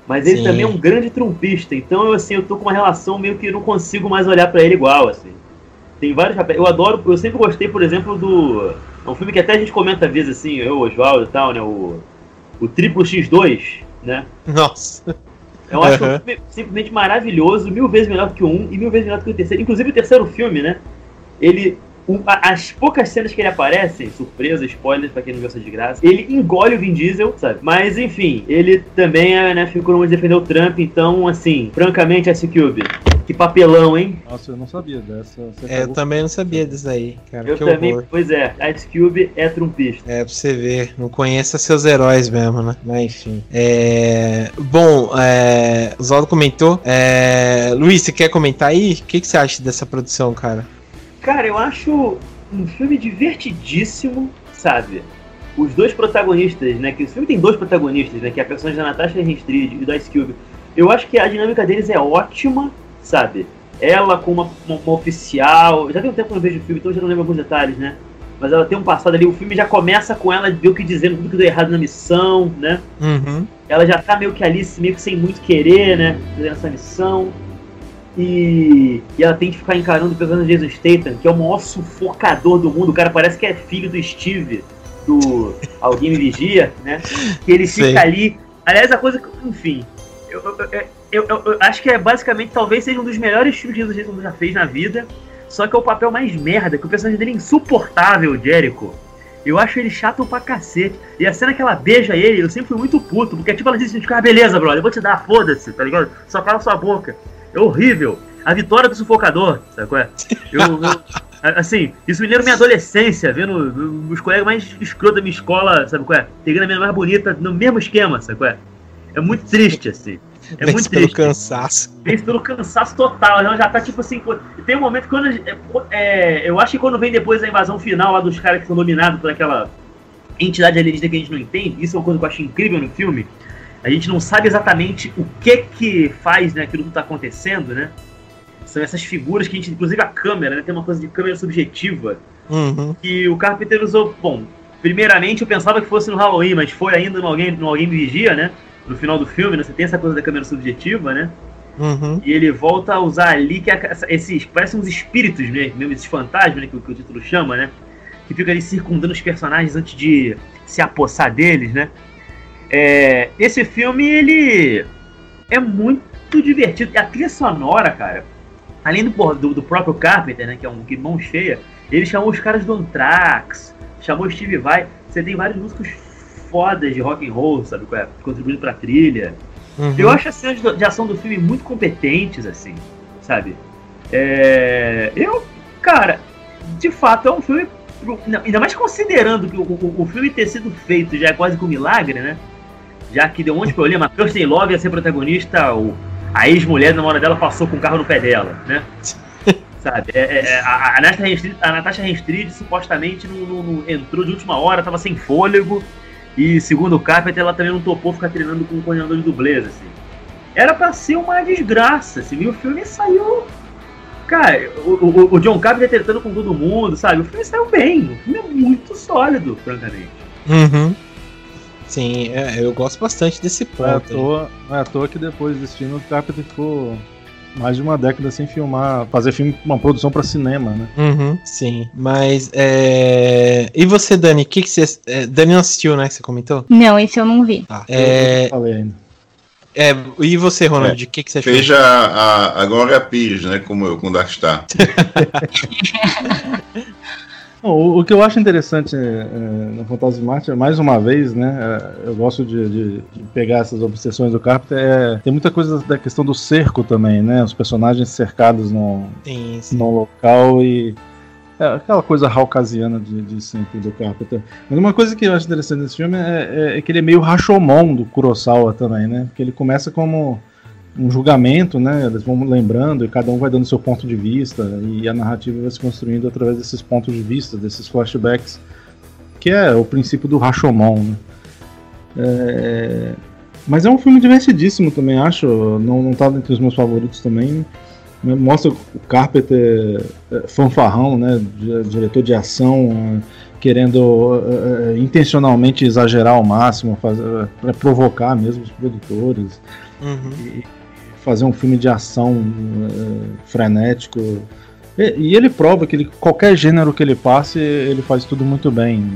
mas ele Sim. também é um grande trumpista, então eu, assim, eu tô com uma relação meio que não consigo mais olhar para ele igual, assim. Tem vários Eu adoro, eu sempre gostei, por exemplo, do. É um filme que até a gente comenta às vezes assim, eu, Oswaldo e tal, né? O, o Triplo X2, né? Nossa. Eu acho uhum. um filme simplesmente maravilhoso, mil vezes melhor que o um e mil vezes melhor que o terceiro. Inclusive o terceiro filme, né? Ele. Um, as poucas cenas que ele aparece, surpresa, spoilers pra quem não gosta de graça, ele engole o Vin Diesel, sabe? Mas enfim, ele também é, né, ficou no defender o Trump, então, assim, francamente, S-Cube, que papelão, hein? Nossa, eu não sabia dessa. É, eu também não sabia disso aí, cara. Eu também, horror. pois é, Ice Cube é trumpista. É, pra você ver, não conheça seus heróis mesmo, né? Mas enfim. É... Bom, é... o Zoldo comentou. É... Luiz, você quer comentar aí? O que, que você acha dessa produção, cara? Cara, eu acho um filme divertidíssimo, sabe? Os dois protagonistas, né? Que o filme tem dois protagonistas, né? Que é a personagem da Natasha Henstridge e do Ice Cube. Eu acho que a dinâmica deles é ótima sabe? Ela com uma, uma, uma, oficial. Já tem um tempo que eu não vejo o filme, então eu já não lembro alguns detalhes, né? Mas ela tem um passado ali, o filme já começa com ela meio que dizendo tudo que deu errado na missão, né? Uhum. Ela já tá meio que ali, meio que sem muito querer, né? Fazendo essa missão. E, e ela tem que ficar encarando o personagem de Jason Statham, que é o maior sufocador do mundo. O cara parece que é filho do Steve, do Alguém Me Vigia, né? Que ele fica Sei. ali. Aliás, a coisa que, enfim, eu, eu, eu, eu, acho que é basicamente, talvez seja um dos melhores filmes que o Jason já fez na vida. Só que é o papel mais merda, que o personagem dele é insuportável, Jericho. Eu acho ele chato pra cacete. E a cena que ela beija ele, eu sempre fui muito puto. Porque tipo, ela diz assim, ah, beleza, brother, eu vou te dar, foda-se, tá ligado? Só cala sua boca. É horrível. A vitória do sufocador, sabe qual é? Eu, eu, assim, isso me lembra minha adolescência, vendo os colegas mais escrotos da minha escola, sabe qual é? Pegando a menina mais bonita no mesmo esquema, sabe qual é? É muito triste, assim. É muito pelo triste. cansaço. Vence pelo cansaço total. Ela já tá tipo assim. Tem um momento quando. É, é, eu acho que quando vem depois a invasão final lá dos caras que são dominados por aquela entidade alienígena que a gente não entende, isso é uma coisa que eu acho incrível no filme. A gente não sabe exatamente o que que faz né, aquilo que tá acontecendo, né? São essas figuras que a gente, inclusive a câmera, né? Tem uma coisa de câmera subjetiva. Uhum. Que o Carpenter usou. Bom, primeiramente eu pensava que fosse no Halloween, mas foi ainda no Alguém, no Alguém Me Vigia, né? no final do filme, né? Você tem essa coisa da câmera subjetiva, né? Uhum. E ele volta a usar ali que é esses parecem uns espíritos mesmo, mesmo esses fantasmas, né, que, que, o título chama, né? Que fica ali circundando os personagens antes de se apossar deles, né? É, esse filme ele é muito divertido. E a trilha sonora, cara, além do, do, do, próprio Carpenter, né, que é um que mão cheia, ele chamou os caras do Anthrax, chamou Steve Vai. Você tem vários músicos fodas de rock and roll, sabe? É? Contribuindo pra trilha. Uhum. Eu acho as cenas de ação do filme muito competentes, assim, sabe? É... Eu, cara, de fato é um filme. Ainda mais considerando que o, o, o filme ter sido feito já é quase que um milagre, né? Já que deu um monte de problema. A Kirsten Love ia ser protagonista, o, a ex-mulher na hora dela passou com o carro no pé dela, né? Sabe? É, é, é a, a, Natasha Henstridge supostamente não, não, não, entrou de última hora, tava sem fôlego. E segundo o Carpenter, ela também não topou ficar treinando com o coordenador de dublês, assim. Era pra ser uma desgraça, assim, e o filme saiu. Cara, o, o, o John Carpenter tretando com todo mundo, sabe? O filme saiu bem, o filme é muito sólido, francamente. Uhum. Sim, é, eu gosto bastante desse Não é, ponto. toa, não é à toa que depois desse filme o Carpenter ficou mais de uma década sem filmar, fazer filme, uma produção pra cinema, né? Uhum, sim, mas é... E você, Dani? O que, que você. é, Dani não assistiu, né? Que você comentou? Não, esse eu não vi. Tá. Eu É... não falei ainda. é, E você, Ronald? O que, que você achou? Fez a, a, a Glória Pires, né? Como eu, com Darkstar. Não, o, o que eu acho interessante é, no Fantasma Marte, mais uma vez, né? é, eu gosto de, de- de pegar essas obsessões do Carpenter. É, tem muita coisa da questão do cerco também, né? Os personagens cercados no, Sim, sim. no local e. É aquela coisa raucasiana de, de sempre do Carpenter. Mas uma coisa que eu acho interessante nesse filme é, é- é que ele é meio Rashomon do Kurosawa também, né? Porque ele começa como um julgamento, né? Eles vão lembrando e cada um vai dando seu ponto de vista e a narrativa vai se construindo através desses pontos de vista, desses flashbacks, que é o princípio do Rashomon, né? É, Mas é um filme divertidíssimo também, acho. Não, não tá entre os meus favoritos também. né? Mostra o Carpenter é, fanfarrão, né? di- Diretor de ação, é, querendo é, intencionalmente exagerar ao máximo, para provocar mesmo os produtores Uhum. e fazer um filme de ação eh, frenético. E, e ele prova que ele, qualquer gênero que ele passe, ele faz tudo muito bem.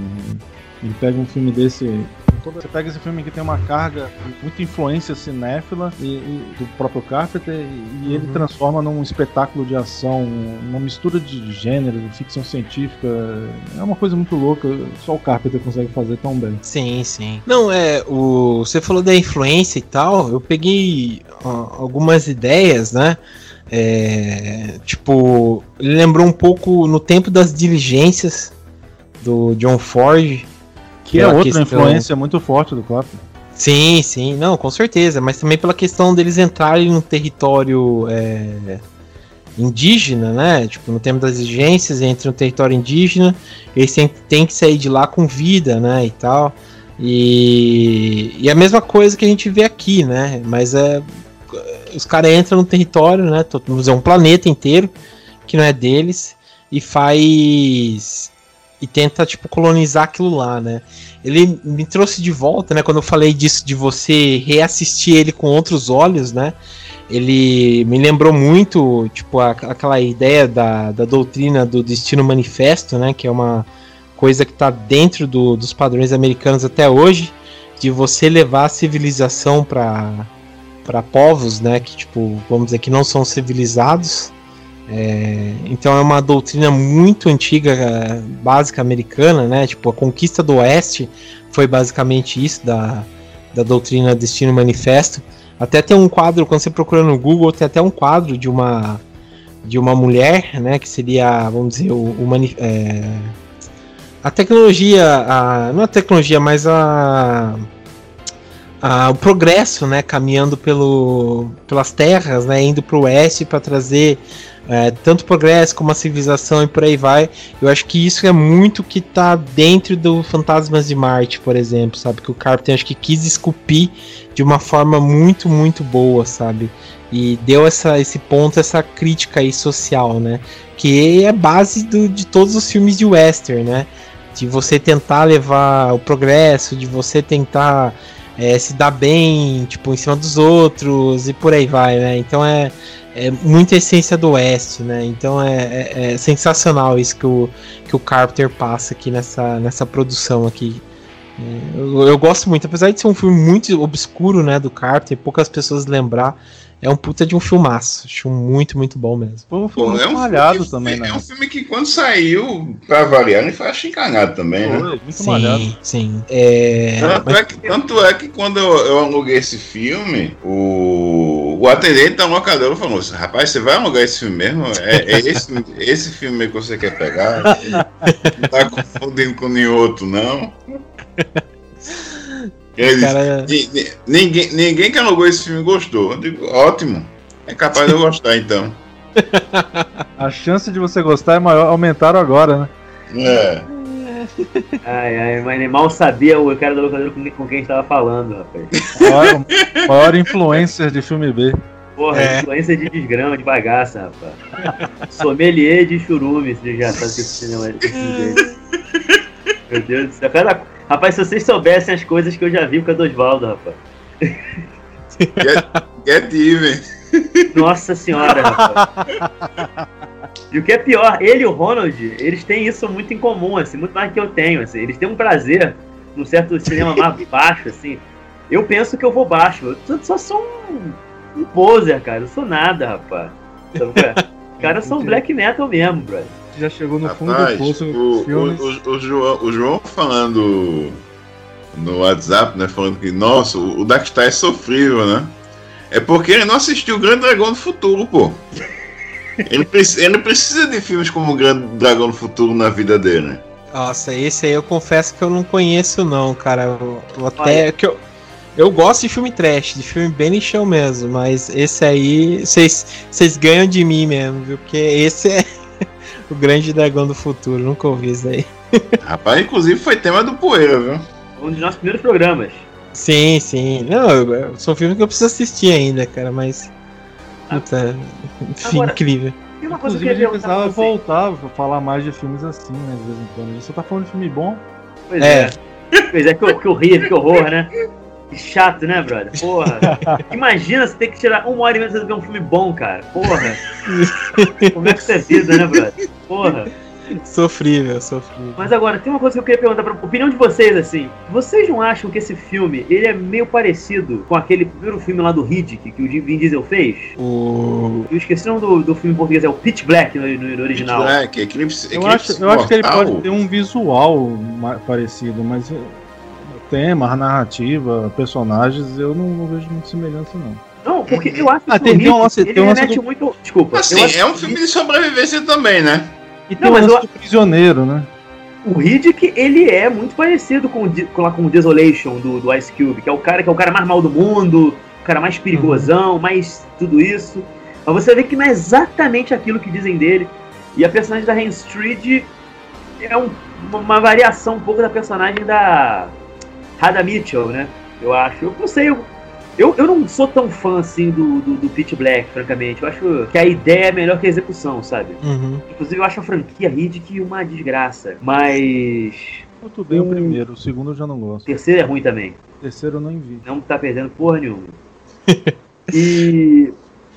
Ele pega um filme desse. Você pega esse filme que tem uma carga, muita influência cinéfila e, e do próprio Carpenter, e, e ele Uhum. transforma num espetáculo de ação, uma mistura de gênero, de ficção científica. É uma coisa muito louca, só o Carpenter consegue fazer tão bem. Sim, sim. Não, é, o, você falou da influência e tal, eu peguei ó, algumas ideias, né? É, tipo, ele lembrou um pouco no tempo das diligências do John Ford. Que é outra questão- influência muito forte do Carpenter. Sim, sim, não, com certeza, mas também pela questão deles entrarem num território é, indígena, né? Tipo, no tempo das exigências, entre no território indígena, eles têm, que sair de lá com vida, né? E tal. E, e a mesma coisa que a gente vê aqui, né? Mas é, os caras entram no território, né? dizer, um planeta inteiro que não é deles e faz. E tenta, tipo, colonizar aquilo lá, né? ele me trouxe de volta, né? Quando eu falei disso, de você reassistir ele com outros olhos, né? Ele me lembrou muito, tipo, a- aquela ideia da, da doutrina do Destino Manifesto, né? Que é uma coisa que está dentro do- dos padrões americanos até hoje, de você levar a civilização para para povos, né? Que, tipo, vamos dizer que não são civilizados. É, então é uma doutrina muito antiga, eh, básica americana, né? Tipo, a conquista do Oeste foi basicamente isso da, da doutrina Destino Manifesto. Até tem um quadro, quando você procura no Google, tem até um quadro de uma de uma mulher, né? Que seria, vamos dizer, o, o é, a tecnologia, a, não a tecnologia, mas a, a o progresso, né? Caminhando pelo, pelas terras, né? Indo para o oeste para trazer é, tanto progresso como a civilização e por aí vai. Eu acho que isso é muito que tá dentro do Fantasmas de Marte, por exemplo, sabe? Que o Carpenter acho que quis esculpir de uma forma muito, muito boa, sabe? E deu essa, esse ponto, essa crítica aí social, né? Que é base do, de todos os filmes de western, né? De você tentar levar o progresso, de você tentar é, se dar bem, tipo, em cima dos outros e por aí vai, né? Então é, é muita essência do Oeste, né? Então é, é- é sensacional isso que o, que o Carpenter passa aqui nessa, nessa produção aqui. É, Eu, eu gosto muito, apesar de ser um filme muito obscuro, né, do Carpenter, poucas pessoas lembrar, é um puta de um filmaço. Acho muito, muito bom mesmo. Foi um Pô, filme é um malhado filme, também, é né? um filme que quando saiu, pra variar, ele foi achincalhado também, né? Foi, muito malhado. Sim, sim. É, Tanto, mas- é que, tanto é que quando eu, eu aluguei esse filme, o, o atendente da locadora falou assim, rapaz, você vai alugar esse filme mesmo? É, é esse, esse filme que você quer pegar? Não tá confundindo com nenhum outro, não? Ele cara, "Ni- ni- ninguém, ninguém que alugou esse filme gostou. Eu digo, ótimo. É capaz de eu gostar, então. A chance de você gostar é maior, aumentaram agora, né? É. Ai, ai, mas nem mal sabia o cara da locadora com, com quem estava falando, rapaz. Maior, maior influencer de filme B. Porra, É. influência de desgrama, de bagaça, rapaz. Sommelier de churume, você já sabe que esse cinema é esse filme dele. Meu Deus do céu. Cada, Rapaz, se vocês soubessem as coisas que eu já vi por causa do Osvaldo, rapaz. Get, get even. Nossa senhora, rapaz. E o que é pior, ele e o Ronald, eles têm isso muito em comum, assim, muito mais que eu tenho, assim. Eles têm um prazer num certo cinema mais baixo, assim. Eu penso que eu vou baixo. Eu só sou um, um poser, cara. Eu sou nada, rapaz. É? Os caras são black metal mesmo, brother. Já chegou no fundo Rapaz, do poço o, o, o, o João, o João falando no WhatsApp, né? Falando que, nossa, o Darkstar é sofrível, né? É porque ele não assistiu o Grande Dragão do Futuro, pô. Ele, preci- ele precisa de filmes como o Grande Dragão do Futuro na vida dele, né? Nossa, esse aí eu confesso que eu não conheço, não, cara. Eu, eu até. Que eu, eu gosto de filme trash, de filme bem lixão mesmo, mas esse aí vocês vocês ganham de mim mesmo, viu? Porque esse é o grande dragão do futuro, nunca ouvi isso aí. Rapaz, inclusive foi tema do Poeira, viu? Um dos nossos primeiros programas. Sim, sim. Não, eu- eu- são filmes que eu preciso assistir ainda, cara, mas. Puta, enfim, Agora- incrível. Tem uma coisa que Inclusive, eu gente perguntar pra precisava voltar a falar mais de filmes assim, né? De vez em quando. Só tá falando de filme bom. Pois É. é. Pois é, que, que horrível, que horror, né? Que chato, né, brother? Porra. Imagina você ter que tirar uma hora e meia pra ver um filme bom, cara. Porra. Como é que isso é vida, né, brother? Porra. Sofrível, sofrível. Mas agora, tem uma coisa que eu queria perguntar pra opinião de vocês, assim. Vocês não acham que esse filme, ele é meio parecido com aquele primeiro filme lá do Riddick, que o Vin Diesel fez? O. Eu esqueci o nome do, do filme em português, é o Pitch Black no, no- no original. Black, Eclipse, Eu Eclipse acho, eu acho que ele pode ter um visual parecido, mas eh, tema, a narrativa, personagens, eu não, não vejo muita semelhança, não. Não, porque eu acho Ah, que tem- o tem um lance- ele tem um lance remete do- muito... Desculpa. Assim, é um filme de sobrevivência também, né? E tem Não, o mas lance eu- do prisioneiro, né? O Riddick, ele é muito parecido com, com, lá com o Desolation do, do Ice Cube, que é o cara que é o cara mais mal do mundo, o cara mais perigosão, mais tudo isso. Mas você vê que não é exatamente aquilo que dizem dele. E a personagem da Hans Street é um- uma variação um pouco da personagem da Radha Mitchell, né? Eu acho. Eu não sei, eu, eu, eu não sou tão fã assim do, do, do Pitch Black, francamente. Eu acho que a ideia é melhor que a execução, sabe? Uhum. Inclusive, eu acho a franquia Riddick uma desgraça. Mas. Muito bem o primeiro, o segundo eu já não O gosto. terceiro é ruim também. O terceiro eu não vi. Não tá perdendo porra nenhuma. E.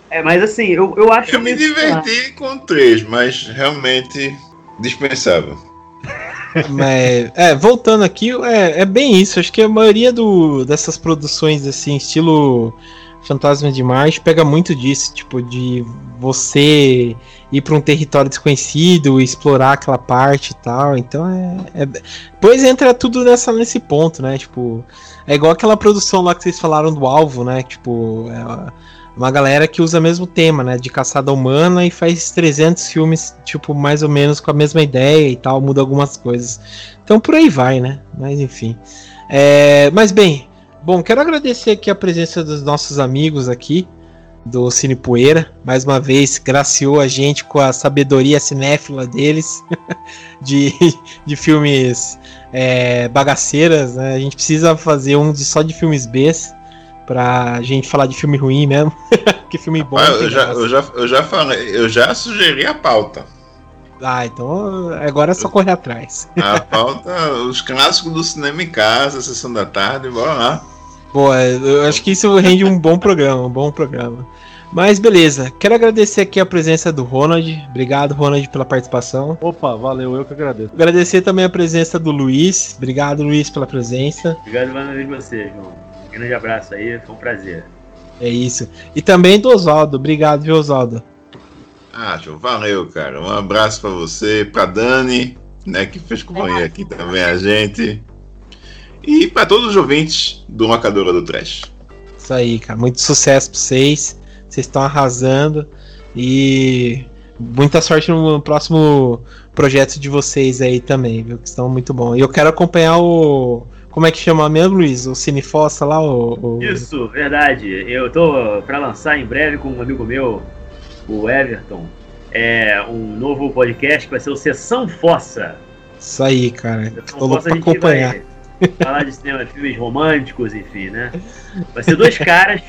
É, mas assim, eu, eu acho. Eu me diverti com três, mas realmente dispensável. Mas, é, voltando aqui, é, é bem isso. Acho que a maioria do, dessas produções, assim, estilo Fantasma de Marte, pega muito disso, tipo, de você ir para um território desconhecido, explorar aquela parte e tal. Então é. é depois entra tudo nessa, nesse ponto, né? Tipo, é igual aquela produção lá que vocês falaram do alvo, né? Tipo, é uma galera que usa o mesmo tema, né? De caçada humana e faz 300 filmes, tipo, mais ou menos com a mesma ideia e tal, muda algumas coisas. Então por aí vai, né? Mas enfim. É, mas bem, bom, quero agradecer aqui a presença dos nossos amigos aqui do Cine Poeira. Mais uma vez, graciou a gente com a sabedoria cinéfila deles de, de filmes é, bagaceiras. Né? A gente precisa fazer um de, só de filmes Bs pra gente falar de filme ruim mesmo. que filme bom. Ah, eu, já, graça. eu, já, eu já falei, eu já sugeri a pauta. Ah, então agora é só correr atrás. A pauta, os clássicos do cinema em casa, sessão da tarde, bora lá. Boa, eu acho que isso rende um bom programa, um bom programa. Mas beleza, quero agradecer aqui a presença do Ronald. Obrigado, Ronald, pela participação. Opa, valeu, eu que agradeço. Agradecer também a presença do Luiz. Obrigado, Luiz, pela presença. Obrigado mais uma vez você, João. Um grande abraço aí, foi um prazer. É isso. E também do Oswaldo. Obrigado, viu, Oswaldo? Ah, João, valeu, cara. Um abraço pra você, pra Dani, né, que fez companhia aqui também a gente. E pra todos os ouvintes do Locadora do Trash. Isso aí, cara. Muito sucesso pra vocês. Vocês estão arrasando. E muita sorte no próximo projeto de vocês aí também, viu? Que estão muito bom. E eu quero acompanhar o. Como é que chama mesmo, Luiz? O Cine Fossa lá? O, o- Isso, verdade. Eu tô pra lançar em breve com um amigo meu, o Everton, é um novo podcast que vai ser o Sessão Fossa. Isso aí, cara. Sessão Tô louco Fossa a pra gente acompanhar. falar de cinema, filmes românticos, enfim, né? Vai ser dois caras,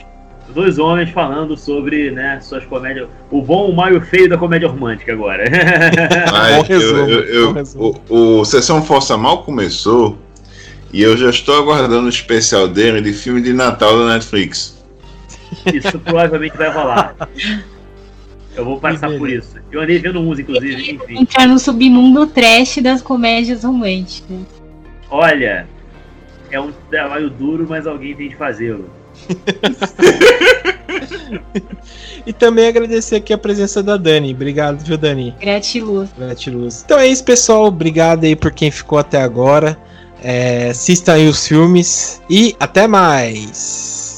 dois homens falando sobre, né, suas comédias, o bom, o mal e o feio da comédia romântica agora. Mas resumo, eu- eu- eu- o, o Sessão Força Mal começou E eu já estou aguardando o especial dele de filme de Natal da Netflix. Isso provavelmente vai rolar. Eu vou passar por isso. Eu andei vendo uns, inclusive, enfim. Entrar no submundo trash das comédias românticas. Olha, é um trabalho duro, mas alguém tem de fazê-lo. E também agradecer aqui a presença da Dani. Obrigado, viu, Dani? Gratiluz. Gratiluz. Então é isso, pessoal. Obrigado aí por quem ficou até agora. É, assistam aí os filmes e até mais.